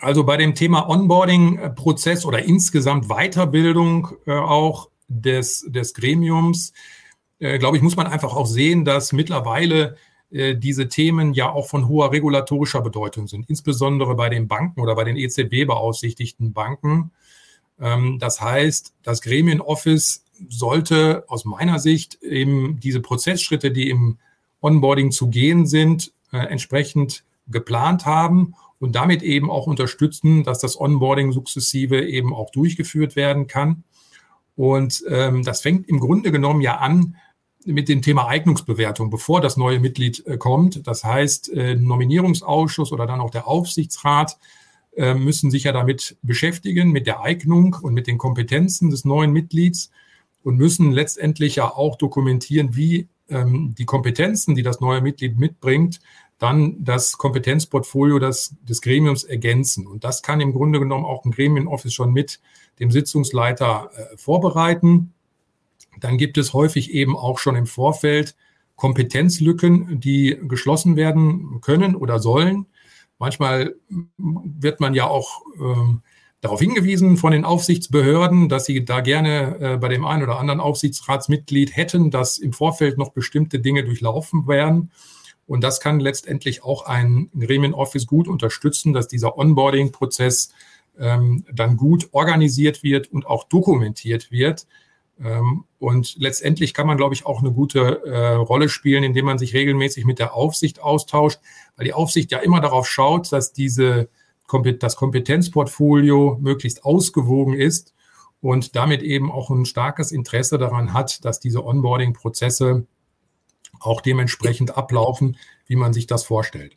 Also bei dem Thema Onboarding-Prozess oder insgesamt Weiterbildung äh, auch des, des Gremiums, äh, glaube ich, muss man einfach auch sehen, dass mittlerweile äh, diese Themen ja auch von hoher regulatorischer Bedeutung sind, insbesondere bei den Banken oder bei den EZB beaufsichtigten Banken. Ähm, das heißt, das Gremienoffice sollte aus meiner Sicht eben diese Prozessschritte, die im Onboarding zu gehen sind, äh, entsprechend geplant haben und damit eben auch unterstützen, dass das Onboarding sukzessive eben auch durchgeführt werden kann. Und ähm, das fängt im Grunde genommen ja an mit dem Thema Eignungsbewertung, bevor das neue Mitglied äh, kommt. Das heißt, äh, Nominierungsausschuss oder dann auch der Aufsichtsrat äh, müssen sich ja damit beschäftigen, mit der Eignung und mit den Kompetenzen des neuen Mitglieds und müssen letztendlich ja auch dokumentieren, wie ähm, die Kompetenzen, die das neue Mitglied mitbringt, dann das Kompetenzportfolio des, des Gremiums ergänzen. Und das kann im Grunde genommen auch ein Gremienoffice schon mit dem Sitzungsleiter äh, vorbereiten. Dann gibt es häufig eben auch schon im Vorfeld Kompetenzlücken, die geschlossen werden können oder sollen. Manchmal wird man ja auch ähm, darauf hingewiesen von den Aufsichtsbehörden, dass sie da gerne äh, bei dem einen oder anderen Aufsichtsratsmitglied hätten, dass im Vorfeld noch bestimmte Dinge durchlaufen werden. Und das kann letztendlich auch ein Gremienoffice gut unterstützen, dass dieser Onboarding-Prozess ähm, dann gut organisiert wird und auch dokumentiert wird, ähm, und letztendlich kann man, glaube ich, auch eine gute äh, Rolle spielen, indem man sich regelmäßig mit der Aufsicht austauscht, weil die Aufsicht ja immer darauf schaut, dass diese, das Kompetenzportfolio möglichst ausgewogen ist und damit eben auch ein starkes Interesse daran hat, dass diese Onboarding-Prozesse auch dementsprechend ablaufen, wie man sich das vorstellt.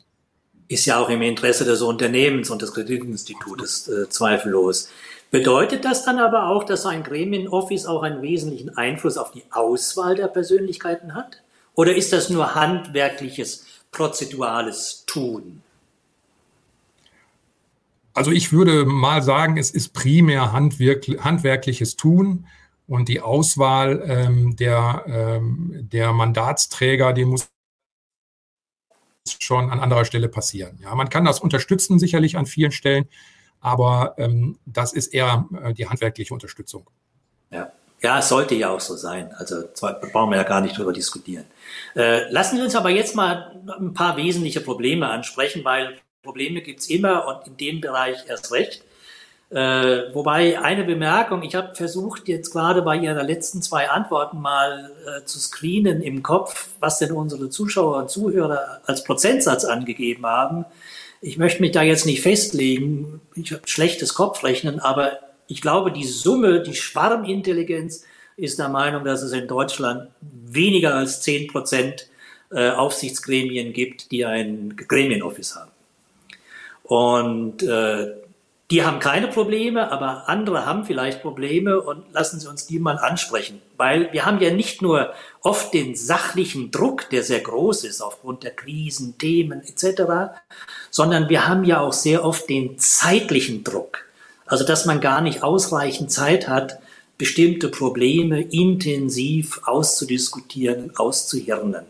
Ist ja auch im Interesse des Unternehmens und des Kreditinstitutes äh, zweifellos. Bedeutet das dann aber auch, dass ein Gremienoffice auch einen wesentlichen Einfluss auf die Auswahl der Persönlichkeiten hat? Oder ist das nur handwerkliches, prozedurales Tun? Also ich würde mal sagen, es ist primär handwerkliches Tun und die Auswahl ähm, der, ähm, der Mandatsträger, die muss schon an anderer Stelle passieren. Ja, man kann das unterstützen sicherlich an vielen Stellen, aber ähm, das ist eher äh, die handwerkliche Unterstützung. Ja. Ja, es sollte ja auch so sein. Also brauchen wir ja gar nicht drüber diskutieren. Äh, lassen Sie uns aber jetzt mal ein paar wesentliche Probleme ansprechen, weil Probleme gibt es immer und in dem Bereich erst recht. Äh, wobei eine Bemerkung, ich habe versucht jetzt gerade bei Ihrer letzten zwei Antworten mal äh, zu screenen im Kopf, was denn unsere Zuschauer und Zuhörer als Prozentsatz angegeben haben. Ich möchte mich da jetzt nicht festlegen, ich habe schlechtes Kopfrechnen, aber ich glaube, die Summe, die Schwarmintelligenz ist der Meinung, dass es in Deutschland weniger als 10 Prozent äh, Aufsichtsgremien gibt, die ein Gremienoffice haben. Und äh, die haben keine Probleme, aber andere haben vielleicht Probleme und lassen Sie uns die mal ansprechen. Weil wir haben ja nicht nur oft den sachlichen Druck, der sehr groß ist aufgrund der Krisen, Themen etc., sondern wir haben ja auch sehr oft den zeitlichen Druck. Also dass man gar nicht ausreichend Zeit hat, bestimmte Probleme intensiv auszudiskutieren, auszuhirnen.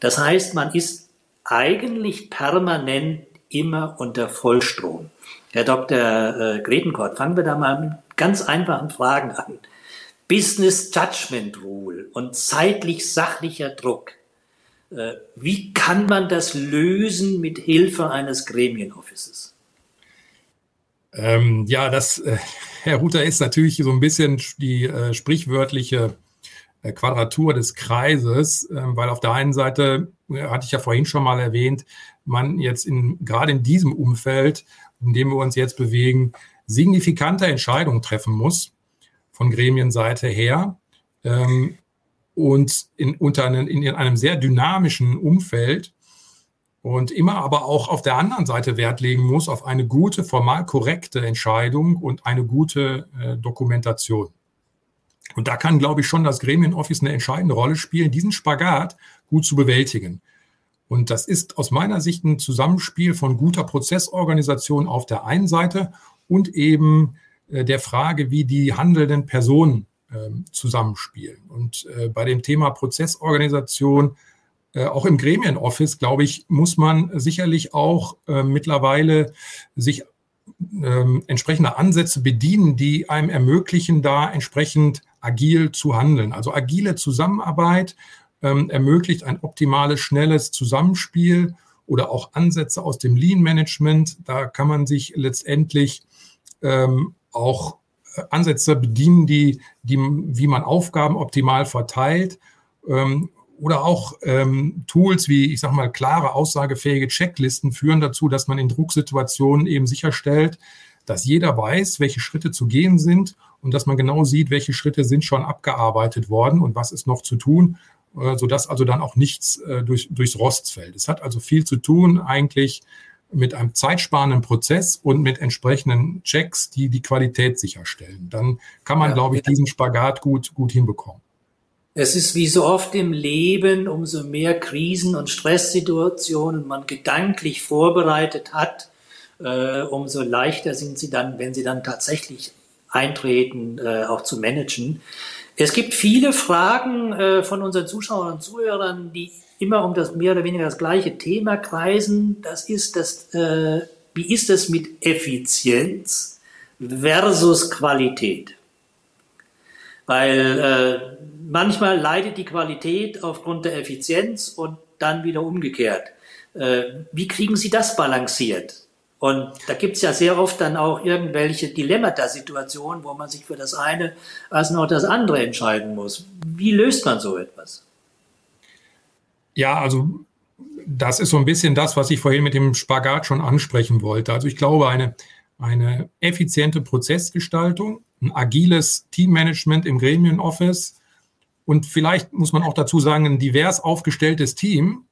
Das heißt, man ist eigentlich permanent immer unter Vollstrom. Herr Dr. Äh, Gretenkort, fangen wir da mal mit ganz einfachen Fragen an. Business Judgment Rule und zeitlich sachlicher Druck. Äh, wie kann man das lösen mit Hilfe eines Gremienoffices? Ähm, ja, das, äh, Herr Ruther, ist natürlich so ein bisschen die äh, sprichwörtliche äh, Quadratur des Kreises, ähm, weil auf der einen Seite, äh, hatte ich ja vorhin schon mal erwähnt, man jetzt in, gerade in diesem Umfeld, in dem wir uns jetzt bewegen, signifikante Entscheidungen treffen muss von Gremienseite her. Ähm, und in, unter einen, in einem sehr dynamischen Umfeld und immer aber auch auf der anderen Seite Wert legen muss auf eine gute, formal korrekte Entscheidung und eine gute äh, Dokumentation. Und da kann, glaube ich, schon das Gremienoffice eine entscheidende Rolle spielen, diesen Spagat gut zu bewältigen. Und das ist aus meiner Sicht ein Zusammenspiel von guter Prozessorganisation auf der einen Seite und eben äh, der Frage, wie die handelnden Personen äh, zusammenspielen. Und äh, bei dem Thema Prozessorganisation, äh, auch im Gremienoffice, glaube ich, muss man sicherlich auch äh, mittlerweile sich ähm, entsprechende Ansätze bedienen, die einem ermöglichen, da entsprechend agil zu handeln. Also agile Zusammenarbeit ähm, ermöglicht ein optimales, schnelles Zusammenspiel oder auch Ansätze aus dem Lean Management. Da kann man sich letztendlich ähm, auch äh, Ansätze bedienen, die, die, wie man Aufgaben optimal verteilt. Ähm, oder auch ähm, Tools wie, ich sage mal, klare, aussagefähige Checklisten führen dazu, dass man in Drucksituationen eben sicherstellt, dass jeder weiß, welche Schritte zu gehen sind und dass man genau sieht, welche Schritte sind schon abgearbeitet worden und was ist noch zu tun, sodass also dann auch nichts äh, durch, durchs Rost fällt. Es hat also viel zu tun eigentlich mit einem zeitsparenden Prozess und mit entsprechenden Checks, die die Qualität sicherstellen. Dann kann man, ja, glaube ich, diesen Spagat gut, gut hinbekommen. Es ist wie so oft im Leben, umso mehr Krisen und Stresssituationen man gedanklich vorbereitet hat, äh, umso leichter sind sie dann, wenn sie dann tatsächlich eintreten, äh, auch zu managen. Es gibt viele Fragen äh, von unseren Zuschauern und Zuhörern, die immer um das mehr oder weniger das gleiche Thema kreisen. Das ist das, äh, wie ist es mit Effizienz versus Qualität? Weil äh, manchmal leidet die Qualität aufgrund der Effizienz und dann wieder umgekehrt. Äh, wie kriegen Sie das balanciert? Und da gibt es ja sehr oft dann auch irgendwelche Dilemmata-Situationen, wo man sich für das eine als noch das andere entscheiden muss. Wie löst man so etwas? Ja, also das ist so ein bisschen das, was ich vorhin mit dem Spagat schon ansprechen wollte. Also ich glaube, eine, eine effiziente Prozessgestaltung, ein agiles Teammanagement im Gremienoffice und vielleicht muss man auch dazu sagen, ein divers aufgestelltes Team.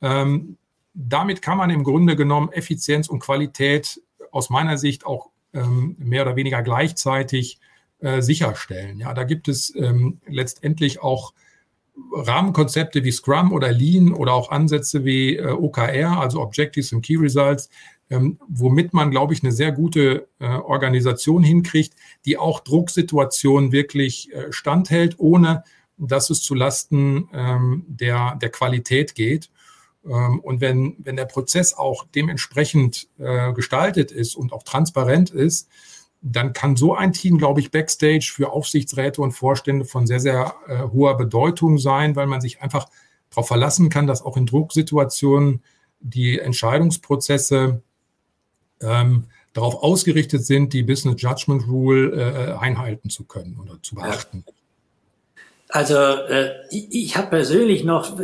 Ähm, damit kann man im Grunde genommen Effizienz und Qualität aus meiner Sicht auch ähm, mehr oder weniger gleichzeitig äh, sicherstellen. Ja, da gibt es ähm, letztendlich auch Rahmenkonzepte wie Scrum oder Lean oder auch Ansätze wie äh, OKR, also Objectives and Key Results, ähm, womit man, glaube ich, eine sehr gute äh, Organisation hinkriegt, die auch Drucksituationen wirklich äh, standhält, ohne dass es zulasten ähm, der, der Qualität geht. Ähm, und wenn, wenn der Prozess auch dementsprechend äh, gestaltet ist und auch transparent ist, dann kann so ein Team, glaube ich, backstage für Aufsichtsräte und Vorstände von sehr, sehr äh, hoher Bedeutung sein, weil man sich einfach darauf verlassen kann, dass auch in Drucksituationen die Entscheidungsprozesse ähm, darauf ausgerichtet sind, die Business Judgment Rule äh, einhalten zu können oder zu beachten. Also äh, ich, ich habe persönlich noch,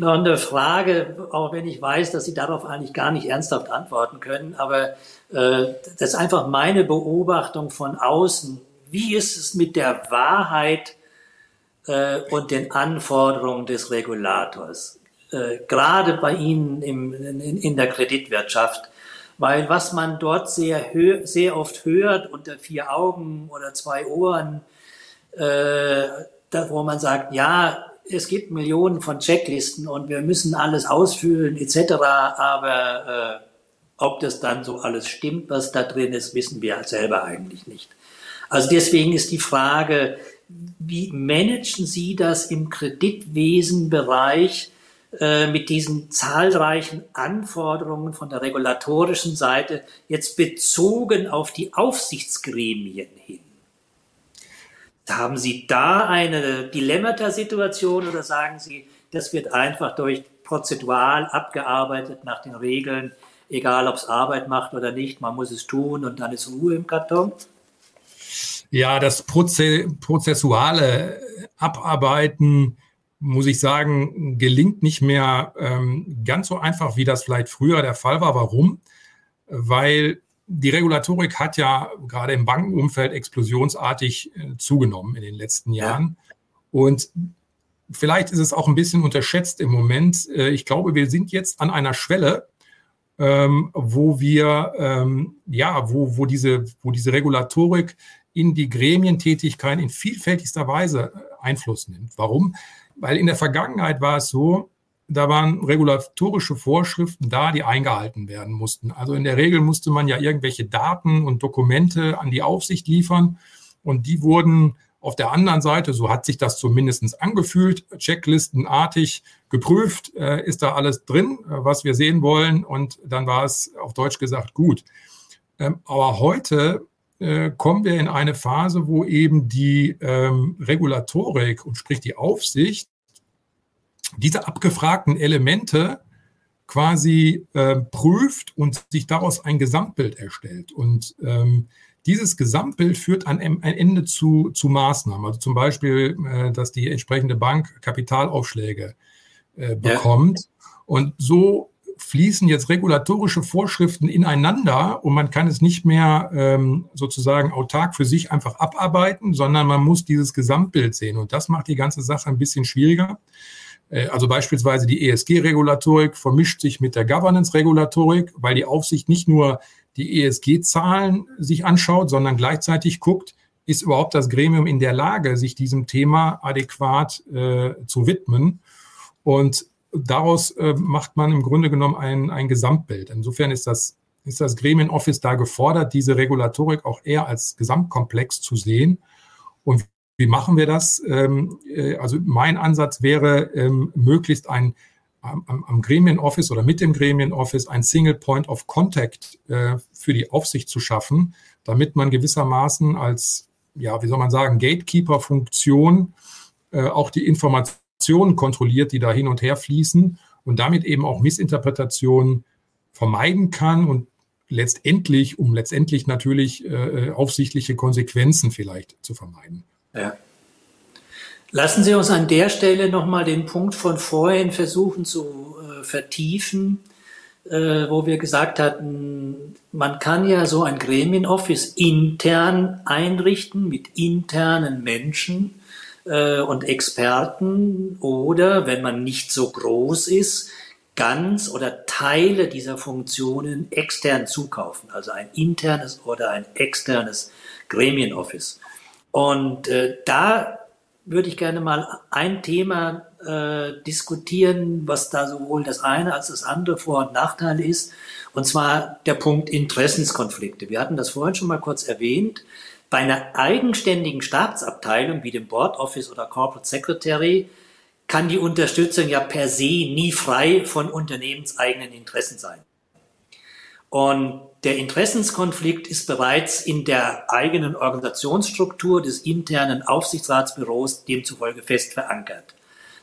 noch eine Frage, auch wenn ich weiß, dass Sie darauf eigentlich gar nicht ernsthaft antworten können, aber äh, das ist einfach meine Beobachtung von außen. Wie ist es mit der Wahrheit äh, und den Anforderungen des Regulators? Äh, gerade bei Ihnen im, in, in der Kreditwirtschaft. Weil was man dort sehr, sehr oft hört unter vier Augen oder zwei Ohren, äh, da, wo man sagt, ja, es gibt Millionen von Checklisten und wir müssen alles ausfüllen etc., aber äh, ob das dann so alles stimmt, was da drin ist, wissen wir selber eigentlich nicht. Also deswegen ist die Frage, wie managen Sie das im Kreditwesenbereich äh, mit diesen zahlreichen Anforderungen von der regulatorischen Seite jetzt bezogen auf die Aufsichtsgremien hin? Haben Sie da eine Dilemmata-Situation oder sagen Sie, das wird einfach durch prozedural abgearbeitet nach den Regeln, egal ob es Arbeit macht oder nicht, man muss es tun und dann ist Ruhe im Karton? Ja, das Proze prozessuale Abarbeiten, muss ich sagen, gelingt nicht mehr ähm, ganz so einfach, wie das vielleicht früher der Fall war. Warum? Weil die Regulatorik hat ja gerade im Bankenumfeld explosionsartig äh, zugenommen in den letzten Jahren. Ja. Und vielleicht ist es auch ein bisschen unterschätzt im Moment. Äh, ich glaube, wir sind jetzt an einer Schwelle, ähm, wo wir, ähm, ja, wo, wo, diese, wo diese Regulatorik in die Gremientätigkeit in vielfältigster Weise äh, Einfluss nimmt. Warum? Weil in der Vergangenheit war es so, da waren regulatorische Vorschriften da, die eingehalten werden mussten. Also in der Regel musste man ja irgendwelche Daten und Dokumente an die Aufsicht liefern und die wurden auf der anderen Seite, so hat sich das zumindest angefühlt, checklistenartig geprüft, äh, ist da alles drin, äh, was wir sehen wollen. Und dann war es auf Deutsch gesagt gut. Ähm, aber heute äh, kommen wir in eine Phase, wo eben die ähm, Regulatorik und sprich die Aufsicht diese abgefragten Elemente quasi äh, prüft und sich daraus ein Gesamtbild erstellt. Und ähm, dieses Gesamtbild führt an am Ende zu, zu Maßnahmen. Also zum Beispiel, äh, dass die entsprechende Bank Kapitalaufschläge äh, bekommt. Ja. Und so fließen jetzt regulatorische Vorschriften ineinander und man kann es nicht mehr ähm, sozusagen autark für sich einfach abarbeiten, sondern man muss dieses Gesamtbild sehen. Und das macht die ganze Sache ein bisschen schwieriger. Äh, also beispielsweise die ESG-Regulatorik vermischt sich mit der Governance-Regulatorik, weil die Aufsicht nicht nur die ESG-Zahlen sich anschaut, sondern gleichzeitig guckt, ist überhaupt das Gremium in der Lage, sich diesem Thema adäquat äh, zu widmen. Und daraus äh, macht man im Grunde genommen ein, ein Gesamtbild. Insofern ist das, ist das Gremienoffice da gefordert, diese Regulatorik auch eher als Gesamtkomplex zu sehen. Und wie machen wir das? Ähm, äh, also mein Ansatz wäre, ähm, möglichst ein am, am Gremienoffice oder mit dem Gremienoffice ein Single Point of Contact äh, für die Aufsicht zu schaffen, damit man gewissermaßen als, ja, wie soll man sagen, Gatekeeper-Funktion äh, auch die Informationen kontrolliert, die da hin und her fließen und damit eben auch Missinterpretationen vermeiden kann und letztendlich, um letztendlich natürlich äh, aufsichtliche Konsequenzen vielleicht zu vermeiden. Ja. Lassen Sie uns an der Stelle nochmal den Punkt von vorhin versuchen zu äh, vertiefen, äh, wo wir gesagt hatten, man kann ja so ein Gremienoffice intern einrichten mit internen Menschen äh, und Experten oder, wenn man nicht so groß ist, ganz oder Teile dieser Funktionen extern zukaufen, also ein internes oder ein externes Gremienoffice. Und äh, da würde ich gerne mal ein Thema äh, diskutieren, was da sowohl das eine als das andere Vor- und Nachteile ist, und zwar der Punkt Interessenskonflikte. Wir hatten das vorhin schon mal kurz erwähnt. Bei einer eigenständigen Stabsabteilung wie dem Board Office oder Corporate Secretary kann die Unterstützung ja per se nie frei von unternehmenseigenen Interessen sein. Und der Interessenskonflikt ist bereits in der eigenen Organisationsstruktur des internen Aufsichtsratsbüros demzufolge fest verankert.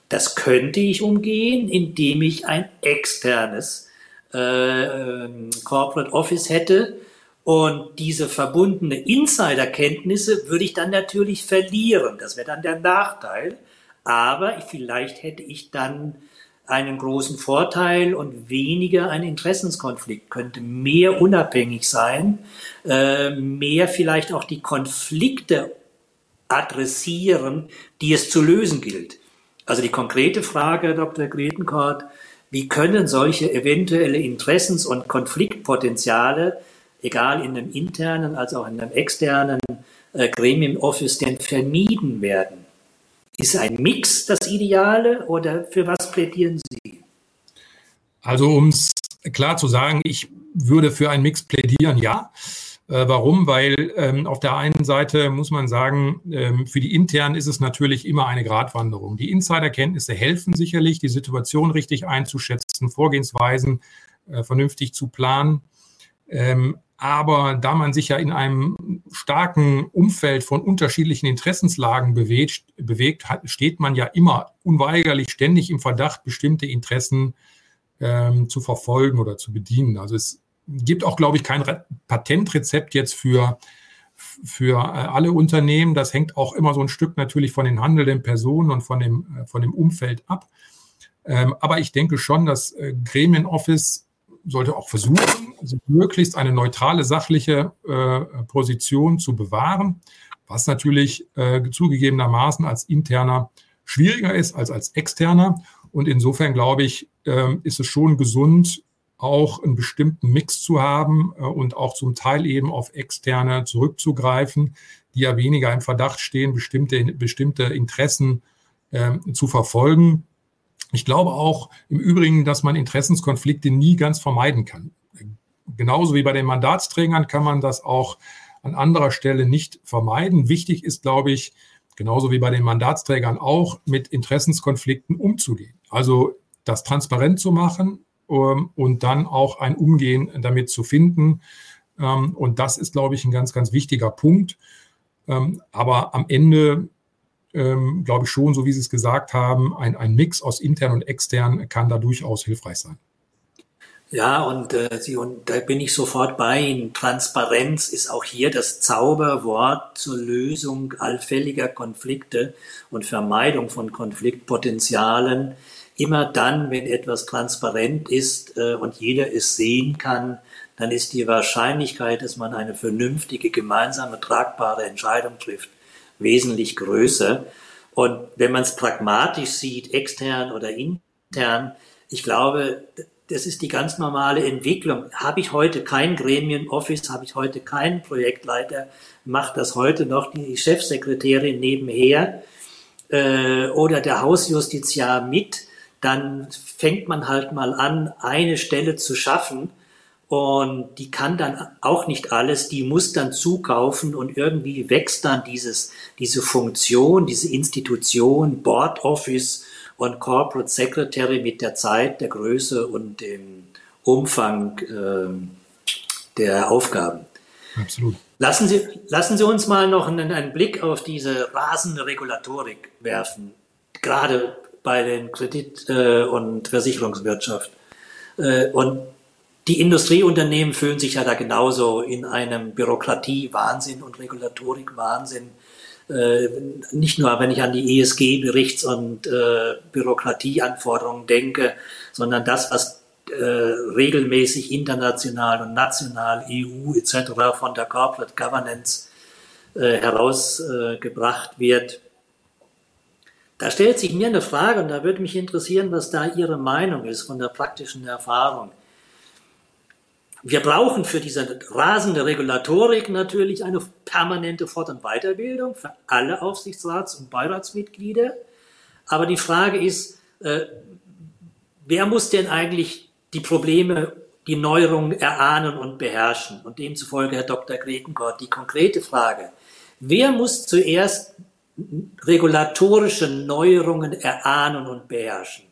Das könnte ich umgehen, indem ich ein externes äh, ähm, Corporate Office hätte. Und diese verbundene Insiderkenntnisse würde ich dann natürlich verlieren. Das wäre dann der Nachteil. Aber vielleicht hätte ich dann einen großen Vorteil und weniger ein Interessenskonflikt, könnte mehr unabhängig sein, äh, mehr vielleicht auch die Konflikte adressieren, die es zu lösen gilt. Also die konkrete Frage, Dr. Gretenkort, wie können solche eventuelle Interessens- und Konfliktpotenziale, egal in einem internen als auch in einem externen äh, Gremium-Office, denn vermieden werden? Ist ein Mix das Ideale oder für was plädieren Sie? Also um es klar zu sagen, ich würde für einen Mix plädieren, ja. Äh, warum? Weil ähm, auf der einen Seite muss man sagen, ähm, für die internen ist es natürlich immer eine Gratwanderung. Die Insiderkenntnisse helfen sicherlich, die Situation richtig einzuschätzen, Vorgehensweisen äh, vernünftig zu planen. Ähm, aber da man sich ja in einem starken Umfeld von unterschiedlichen Interessenslagen bewegt, bewegt steht man ja immer unweigerlich ständig im Verdacht, bestimmte Interessen ähm, zu verfolgen oder zu bedienen. Also es gibt auch, glaube ich, kein Patentrezept jetzt für, für alle Unternehmen. Das hängt auch immer so ein Stück natürlich von den handelnden Personen und von dem, von dem Umfeld ab. Ähm, aber ich denke schon, dass Gremienoffice sollte auch versuchen, möglichst eine neutrale, sachliche Position zu bewahren, was natürlich zugegebenermaßen als interner schwieriger ist als als externer. Und insofern glaube ich, ähm, ist es schon gesund, auch einen bestimmten Mix zu haben äh, und auch zum Teil eben auf externe zurückzugreifen, die ja weniger im Verdacht stehen, bestimmte, bestimmte Interessen äh, zu verfolgen. Ich glaube auch im Übrigen, dass man Interessenskonflikte nie ganz vermeiden kann. Genauso wie bei den Mandatsträgern kann man das auch an anderer Stelle nicht vermeiden. Wichtig ist, glaube ich, genauso wie bei den Mandatsträgern auch, mit Interessenskonflikten umzugehen. Also das transparent zu machen ähm, und dann auch ein Umgehen damit zu finden. Ähm, und das ist, glaube ich, ein ganz, ganz wichtiger Punkt. Ähm, aber am Ende ähm, glaube ich schon, so wie Sie es gesagt haben, ein, ein Mix aus intern und extern kann da durchaus hilfreich sein. Ja, und, äh, Sie, und da bin ich sofort bei Ihnen. Transparenz ist auch hier das Zauberwort zur Lösung allfälliger Konflikte und Vermeidung von Konfliktpotenzialen. Immer dann, wenn etwas transparent ist äh, und jeder es sehen kann, dann ist die Wahrscheinlichkeit, dass man eine vernünftige, gemeinsame, tragbare Entscheidung trifft, wesentlich größer. Und wenn man es pragmatisch sieht, extern oder intern, ich glaube, das ist die ganz normale Entwicklung. Habe ich heute kein Gremienoffice, habe ich heute keinen Projektleiter, macht das heute noch die Chefsekretärin nebenher äh, oder der Hausjustiziar mit, dann fängt man halt mal an, eine Stelle zu schaffen und die kann dann auch nicht alles, die muss dann zukaufen und irgendwie wächst dann dieses, diese Funktion, diese Institution, Board Office und Corporate Secretary mit der Zeit, der Größe und dem Umfang äh, der Aufgaben. Absolut. Lassen Sie, lassen Sie uns mal noch einen, einen Blick auf diese rasende Regulatorik werfen, gerade bei den Kredit- äh, und Versicherungswirtschaft. Äh, und die Industrieunternehmen fühlen sich ja da genauso in einem Bürokratie-Wahnsinn und Regulatorik-Wahnsinn äh, nicht nur, wenn ich an die ESG-Berichts- und äh, Bürokratieanforderungen denke, sondern das, was äh, regelmäßig international und national, EU etc. von der Corporate Governance äh, herausgebracht wird. Da stellt sich mir eine Frage und da würde mich interessieren, was da Ihre Meinung ist von der praktischen Erfahrung. Wir brauchen für diese rasende Regulatorik natürlich eine permanente Fort- und Weiterbildung für alle Aufsichtsrats- und Beiratsmitglieder. Aber die Frage ist, äh, wer muss denn eigentlich die Probleme, die Neuerungen erahnen und beherrschen? Und demzufolge, Herr Dr. Gretenkort, die konkrete Frage, wer muss zuerst regulatorische Neuerungen erahnen und beherrschen?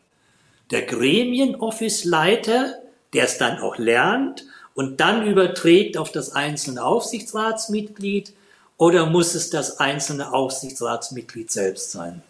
Der Gremienoffice-Leiter, der es dann auch lernt und dann überträgt auf das einzelne Aufsichtsratsmitglied oder muss es das einzelne Aufsichtsratsmitglied selbst sein?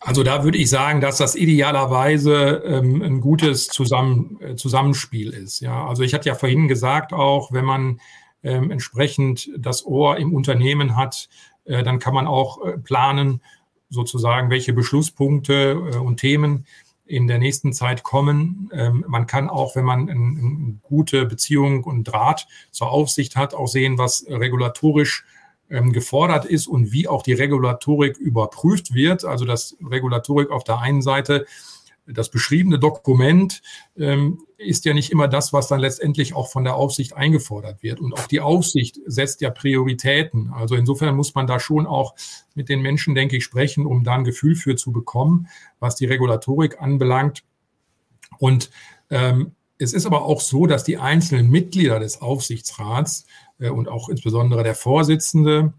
Also da würde ich sagen, dass das idealerweise ähm, ein gutes Zusammen, äh, Zusammenspiel ist. Ja, also ich hatte ja vorhin gesagt, auch wenn man ähm, entsprechend das Ohr im Unternehmen hat, äh, dann kann man auch äh, planen, sozusagen, welche Beschlusspunkte äh, und Themen in der nächsten Zeit kommen. Ähm, man kann auch, wenn man eine gute Beziehung und Draht zur Aufsicht hat, auch sehen, was regulatorisch ähm, gefordert ist und wie auch die Regulatorik überprüft wird. Also dass Regulatorik auf der einen Seite das beschriebene Dokument ähm, ist ja nicht immer das, was dann letztendlich auch von der Aufsicht eingefordert wird. Und auch die Aufsicht setzt ja Prioritäten. Also insofern muss man da schon auch mit den Menschen, denke ich, sprechen, um da ein Gefühl für zu bekommen, was die Regulatorik anbelangt. Und ähm, es ist aber auch so, dass die einzelnen Mitglieder des Aufsichtsrats äh, und auch insbesondere der Vorsitzende,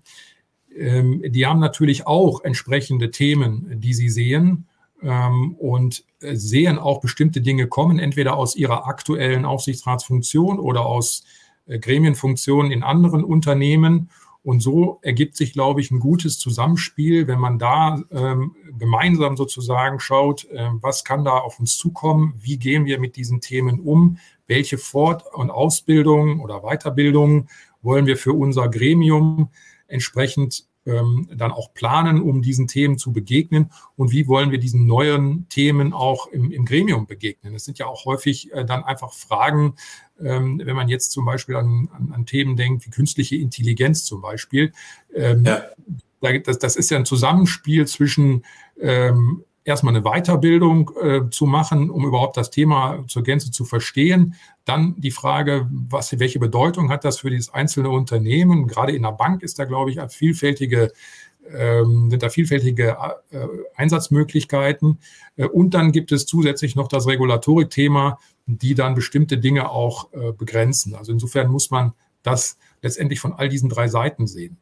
ähm, die haben natürlich auch entsprechende Themen, die sie sehen ähm, und äh, sehen auch bestimmte Dinge kommen, entweder aus ihrer aktuellen Aufsichtsratsfunktion oder aus äh, Gremienfunktionen in anderen Unternehmen. Und so ergibt sich, glaube ich, ein gutes Zusammenspiel, wenn man da ähm, gemeinsam sozusagen schaut, äh, was kann da auf uns zukommen, wie gehen wir mit diesen Themen um, welche Fort- und Ausbildung oder Weiterbildung wollen wir für unser Gremium entsprechend ähm, dann auch planen, um diesen Themen zu begegnen und wie wollen wir diesen neuen Themen auch im, im Gremium begegnen. Es sind ja auch häufig äh, dann einfach Fragen, ähm, wenn man jetzt zum Beispiel an, an, an, Themen denkt, wie künstliche Intelligenz zum Beispiel. Ähm, ja. das, das ist ja ein Zusammenspiel zwischen ähm, erstmal eine Weiterbildung äh, zu machen, um überhaupt das Thema zur Gänze zu verstehen. Dann die Frage, was, welche Bedeutung hat das für dieses einzelne Unternehmen? Gerade in der Bank ist da, glaube ich, vielfältige ähm, sind da vielfältige äh, Einsatzmöglichkeiten. Äh, und dann gibt es zusätzlich noch das Regulatorikthema, die dann bestimmte Dinge auch äh, begrenzen. Also insofern muss man das letztendlich von all diesen drei Seiten sehen.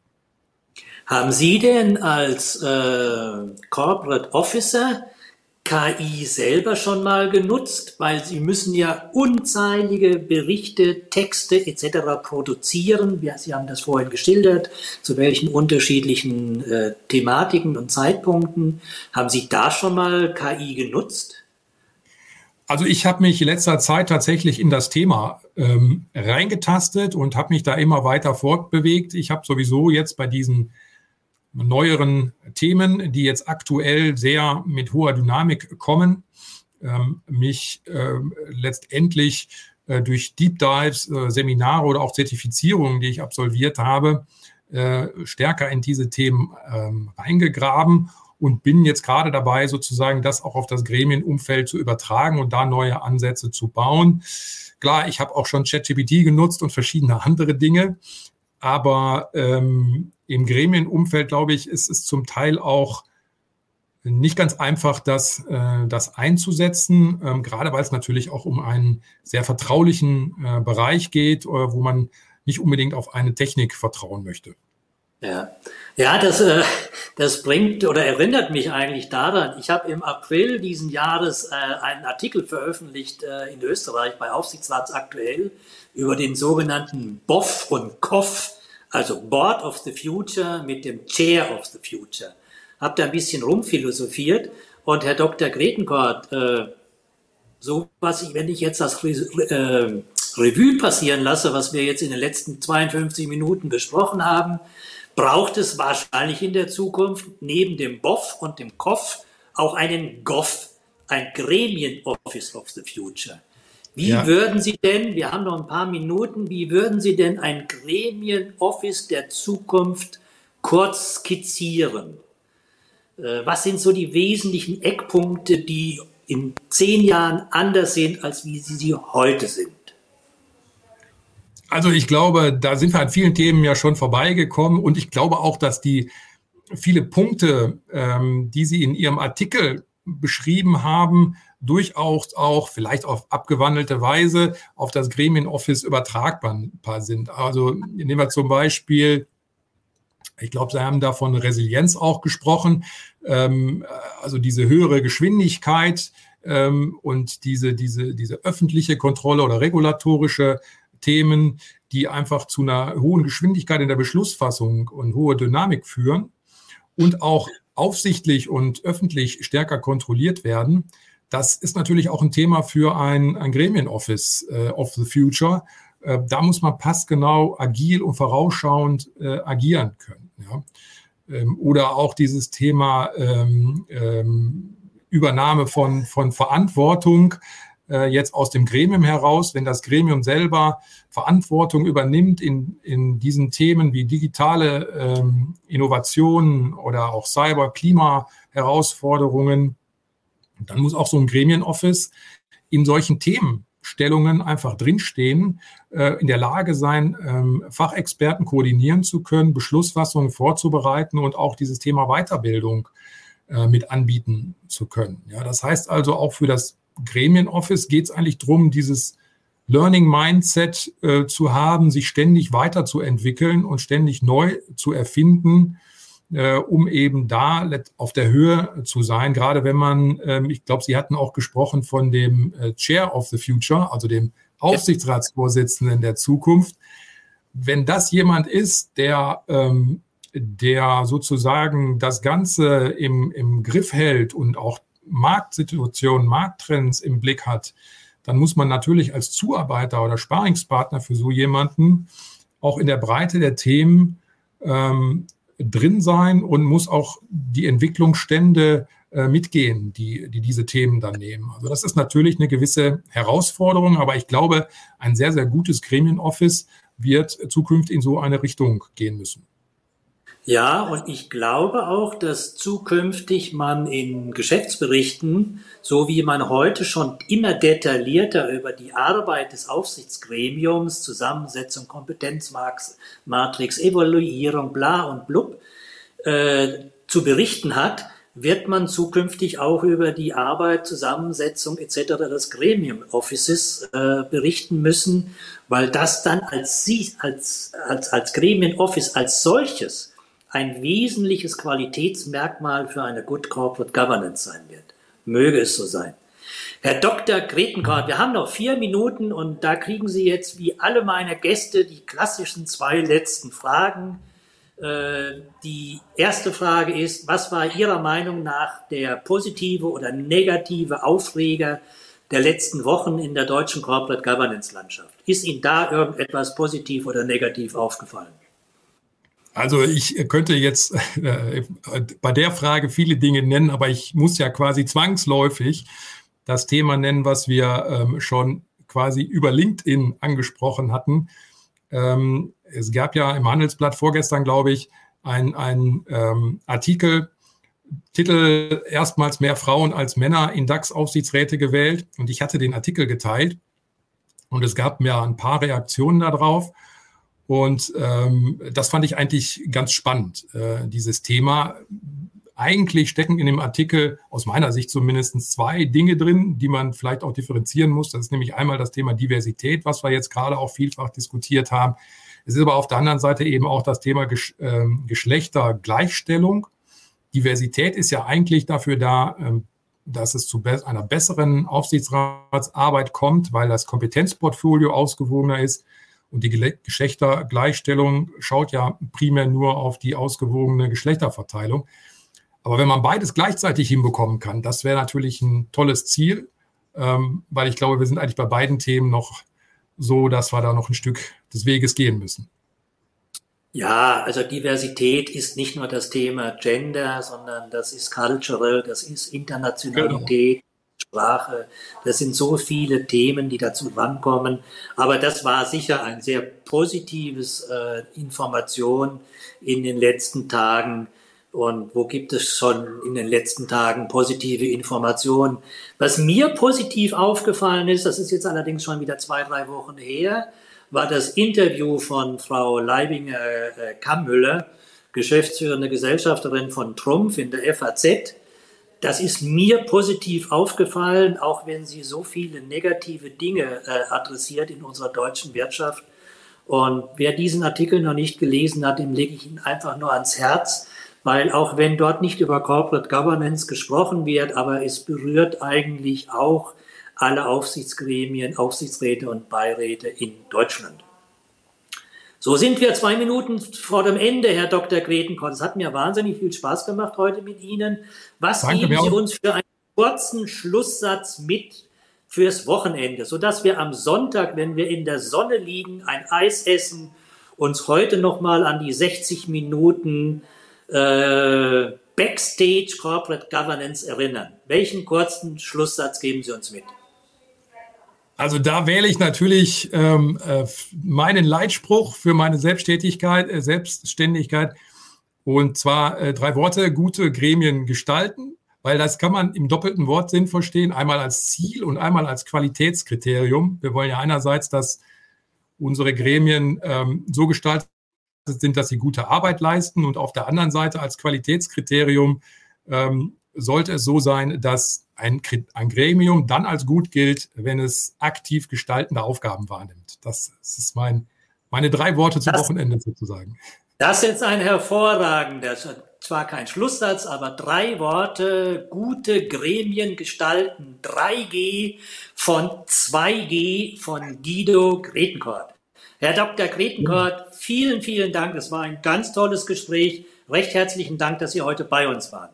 Haben Sie denn als äh, Corporate Officer KI selber schon mal genutzt? Weil Sie müssen ja unzählige Berichte, Texte etc. produzieren. Sie haben das vorhin geschildert, zu welchen unterschiedlichen äh, Thematiken und Zeitpunkten. Haben Sie da schon mal KI genutzt? Also ich habe mich in letzter Zeit tatsächlich in das Thema ähm, reingetastet und habe mich da immer weiter fortbewegt. Ich habe sowieso jetzt bei diesen neueren Themen, die jetzt aktuell sehr mit hoher Dynamik kommen, ähm, mich äh, letztendlich äh, durch Deep Dives, äh, Seminare oder auch Zertifizierungen, die ich absolviert habe, äh, stärker in diese Themen ähm, reingegraben und bin jetzt gerade dabei, sozusagen das auch auf das Gremienumfeld zu übertragen und da neue Ansätze zu bauen. Klar, ich habe auch schon ChatGPT genutzt und verschiedene andere Dinge, aber ähm, im Gremienumfeld, glaube ich, ist es zum Teil auch nicht ganz einfach, das, äh, das einzusetzen, ähm, gerade weil es natürlich auch um einen sehr vertraulichen äh, Bereich geht, äh, wo man nicht unbedingt auf eine Technik vertrauen möchte. Ja, ja das, das bringt oder erinnert mich eigentlich daran. Ich habe im April diesen Jahres einen Artikel veröffentlicht in Österreich bei Aufsichtsrats aktuell über den sogenannten BOF und KOF also Board of the Future mit dem Chair of the Future. Hab da ein bisschen rumphilosophiert und Herr Dr. Gretenkort, äh, so was ich, wenn ich jetzt das Re äh, Revue passieren lasse, was wir jetzt in den letzten 52 Minuten besprochen haben, braucht es wahrscheinlich in der Zukunft neben dem BOF und dem KOF auch einen GOF, ein Gremien Office of the Future. Wie ja. würden Sie denn, wir haben noch ein paar Minuten, wie würden Sie denn ein Gremien-Office der Zukunft kurz skizzieren? Äh, was sind so die wesentlichen Eckpunkte, die in zehn Jahren anders sind, als wie sie, sie heute sind? Also ich glaube, da sind wir an vielen Themen ja schon vorbeigekommen und ich glaube auch, dass die viele Punkte, ähm, die Sie in Ihrem Artikel beschrieben haben, durchaus auch vielleicht auf abgewandelte Weise auf das Gremienoffice übertragbar sind. Also nehmen wir zum Beispiel, ich glaube, Sie haben da von Resilienz auch gesprochen, ähm, also diese höhere Geschwindigkeit ähm, und diese, diese, diese öffentliche Kontrolle oder regulatorische Themen, die einfach zu einer hohen Geschwindigkeit in der Beschlussfassung und hohe Dynamik führen und auch aufsichtlich und öffentlich stärker kontrolliert werden. Das ist natürlich auch ein Thema für ein, ein Gremienoffice äh, of the Future. Äh, da muss man passgenau, agil und vorausschauend äh, agieren können. Ja? Ähm, oder auch dieses Thema ähm, ähm, Übernahme von, von Verantwortung äh, jetzt aus dem Gremium heraus, wenn das Gremium selber Verantwortung übernimmt in, in diesen Themen wie digitale ähm, Innovationen oder auch Cyber-Klima-Herausforderungen, dann muss auch so ein Gremienoffice in solchen Themenstellungen einfach drinstehen, äh, in der Lage sein, ähm, Fachexperten koordinieren zu können, Beschlussfassungen vorzubereiten und auch dieses Thema Weiterbildung äh, mit anbieten zu können. Ja, das heißt also auch für das Gremienoffice geht es eigentlich darum, dieses Learning Mindset äh, zu haben, sich ständig weiterzuentwickeln und ständig neu zu erfinden äh, um eben da auf der Höhe zu sein. Gerade wenn man, ähm, ich glaube, Sie hatten auch gesprochen von dem äh, Chair of the Future, also dem Aufsichtsratsvorsitzenden der Zukunft. Wenn das jemand ist, der, ähm, der sozusagen das Ganze im, im Griff hält und auch Marktsituationen, Markttrends im Blick hat, dann muss man natürlich als Zuarbeiter oder Sparingspartner für so jemanden auch in der Breite der Themen ähm, drin sein und muss auch die Entwicklungsstände äh, mitgehen, die, die diese Themen dann nehmen. Also das ist natürlich eine gewisse Herausforderung, aber ich glaube, ein sehr, sehr gutes Gremienoffice wird zukünftig in so eine Richtung gehen müssen. Ja, und ich glaube auch, dass zukünftig man in Geschäftsberichten, so wie man heute schon immer detaillierter über die Arbeit des Aufsichtsgremiums, Zusammensetzung, Kompetenzmatrix, Evaluierung, bla und blub, äh, zu berichten hat, wird man zukünftig auch über die Arbeit, Zusammensetzung etc. des Gremium Offices äh, berichten müssen, weil das dann als, als, als, als Gremium Office als solches ein wesentliches Qualitätsmerkmal für eine Good Corporate Governance sein wird. Möge es so sein. Herr Dr. Gretenkart, wir haben noch vier Minuten und da kriegen Sie jetzt wie alle meine Gäste die klassischen zwei letzten Fragen. Äh, die erste Frage ist, was war Ihrer Meinung nach der positive oder negative Aufreger der letzten Wochen in der deutschen Corporate Governance Landschaft? Ist Ihnen da irgendetwas positiv oder negativ aufgefallen? Also ich könnte jetzt [laughs] äh, bei der Frage viele Dinge nennen, aber ich muss ja quasi zwangsläufig das Thema nennen, was wir ähm, schon quasi über LinkedIn angesprochen hatten. Ähm, es gab ja im Handelsblatt vorgestern, glaube ich, ein ähm, Artikel, Titel erstmals mehr Frauen als Männer in DAX-Aufsichtsräte gewählt. Und ich hatte den Artikel geteilt und es gab mir ein paar Reaktionen darauf. Und ähm, das fand ich eigentlich ganz spannend, äh, dieses Thema. Eigentlich stecken in dem Artikel aus meiner Sicht zumindest zwei Dinge drin, die man vielleicht auch differenzieren muss. Das ist nämlich einmal das Thema Diversität, was wir jetzt gerade auch vielfach diskutiert haben. Es ist aber auf der anderen Seite eben auch das Thema Gesch äh, Geschlechtergleichstellung. Diversität ist ja eigentlich dafür da, ähm, dass es zu be einer besseren Aufsichtsratsarbeit kommt, weil das Kompetenzportfolio ausgewogener ist. Und die Geschlechtergleichstellung schaut ja primär nur auf die ausgewogene Geschlechterverteilung. Aber wenn man beides gleichzeitig hinbekommen kann, das wäre natürlich ein tolles Ziel, ähm, weil ich glaube, wir sind eigentlich bei beiden Themen noch so, dass wir da noch ein Stück des Weges gehen müssen. Ja, also Diversität ist nicht nur das Thema Gender, sondern das ist Cultural, das ist Internationalität, genau. Sprache. Das sind so viele Themen, die dazu rankommen. Aber das war sicher ein sehr positives äh, Information in den letzten Tagen. Und wo gibt es schon in den letzten Tagen positive Informationen? Was mir positiv aufgefallen ist, das ist jetzt allerdings schon wieder zwei, drei Wochen her, war das Interview von Frau Leibinger-Kammüller, äh, geschäftsführende Gesellschafterin von Trumpf in der FAZ, das ist mir positiv aufgefallen, auch wenn sie so viele negative Dinge äh, adressiert in unserer deutschen Wirtschaft. Und wer diesen Artikel noch nicht gelesen hat, dem lege ich ihn einfach nur ans Herz, weil auch wenn dort nicht über Corporate Governance gesprochen wird, aber es berührt eigentlich auch alle Aufsichtsgremien, Aufsichtsräte und Beiräte in Deutschland. So sind wir zwei Minuten vor dem Ende, Herr Dr. Gretenkott. Es hat mir wahnsinnig viel Spaß gemacht heute mit Ihnen. Was Danke geben Sie uns für einen kurzen Schlusssatz mit fürs Wochenende, sodass wir am Sonntag, wenn wir in der Sonne liegen, ein Eis essen, uns heute nochmal an die 60 Minuten äh, Backstage Corporate Governance erinnern. Welchen kurzen Schlusssatz geben Sie uns mit? Also da wähle ich natürlich ähm, äh, meinen Leitspruch für meine Selbsttätigkeit, äh, Selbstständigkeit. Und zwar äh, drei Worte, gute Gremien gestalten, weil das kann man im doppelten Wortsinn verstehen, einmal als Ziel und einmal als Qualitätskriterium. Wir wollen ja einerseits, dass unsere Gremien ähm, so gestaltet sind, dass sie gute Arbeit leisten und auf der anderen Seite als Qualitätskriterium ähm, sollte es so sein, dass ein, ein Gremium dann als gut gilt, wenn es aktiv gestaltende Aufgaben wahrnimmt. Das, das ist mein, meine drei Worte zum das, Wochenende sozusagen. Das ist ein hervorragender, zwar kein Schlusssatz, aber drei Worte, gute Gremien gestalten, 3G von 2G von Guido Gretenkort. Herr Dr. Gretenkort, vielen, vielen Dank. Es war ein ganz tolles Gespräch. Recht herzlichen Dank, dass Sie heute bei uns waren.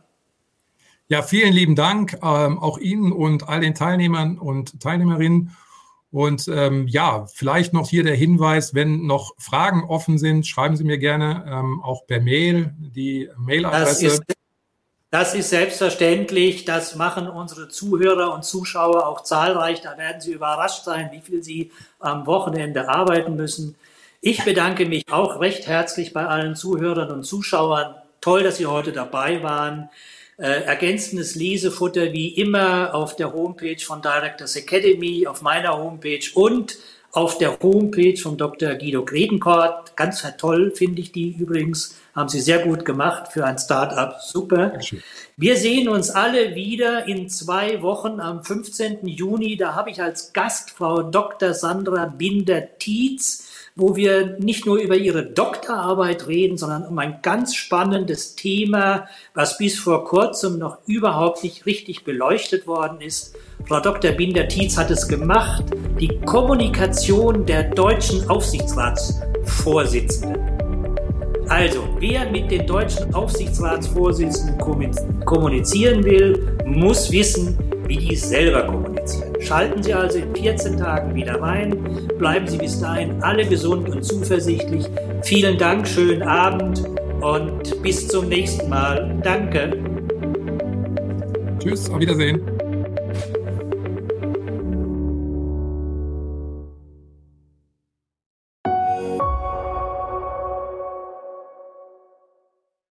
Ja, vielen lieben Dank ähm, auch Ihnen und all den Teilnehmern und Teilnehmerinnen. Und ähm, ja, vielleicht noch hier der Hinweis, wenn noch Fragen offen sind, schreiben Sie mir gerne ähm, auch per Mail die Mailadresse. Das ist, das ist selbstverständlich. Das machen unsere Zuhörer und Zuschauer auch zahlreich. Da werden Sie überrascht sein, wie viel Sie am Wochenende arbeiten müssen. Ich bedanke mich auch recht herzlich bei allen Zuhörern und Zuschauern. Toll, dass Sie heute dabei waren. Äh, ergänzendes Lesefutter wie immer auf der Homepage von Directors Academy, auf meiner Homepage und auf der Homepage von Dr. Guido Gretenkort. Ganz toll finde ich die übrigens. Haben Sie sehr gut gemacht für ein Startup. Super. Wir sehen uns alle wieder in zwei Wochen am 15. Juni. Da habe ich als Gast Frau Dr. Sandra Binder-Tietz wo wir nicht nur über ihre Doktorarbeit reden, sondern um ein ganz spannendes Thema, was bis vor kurzem noch überhaupt nicht richtig beleuchtet worden ist. Frau Dr. Binder-Tietz hat es gemacht, die Kommunikation der deutschen Aufsichtsratsvorsitzenden. Also, wer mit den deutschen Aufsichtsratsvorsitzenden kommunizieren will, muss wissen, wie die selber kommunizieren. Schalten Sie also in 14 Tagen wieder rein. Bleiben Sie bis dahin alle gesund und zuversichtlich. Vielen Dank, schönen Abend und bis zum nächsten Mal. Danke. Tschüss, auf Wiedersehen.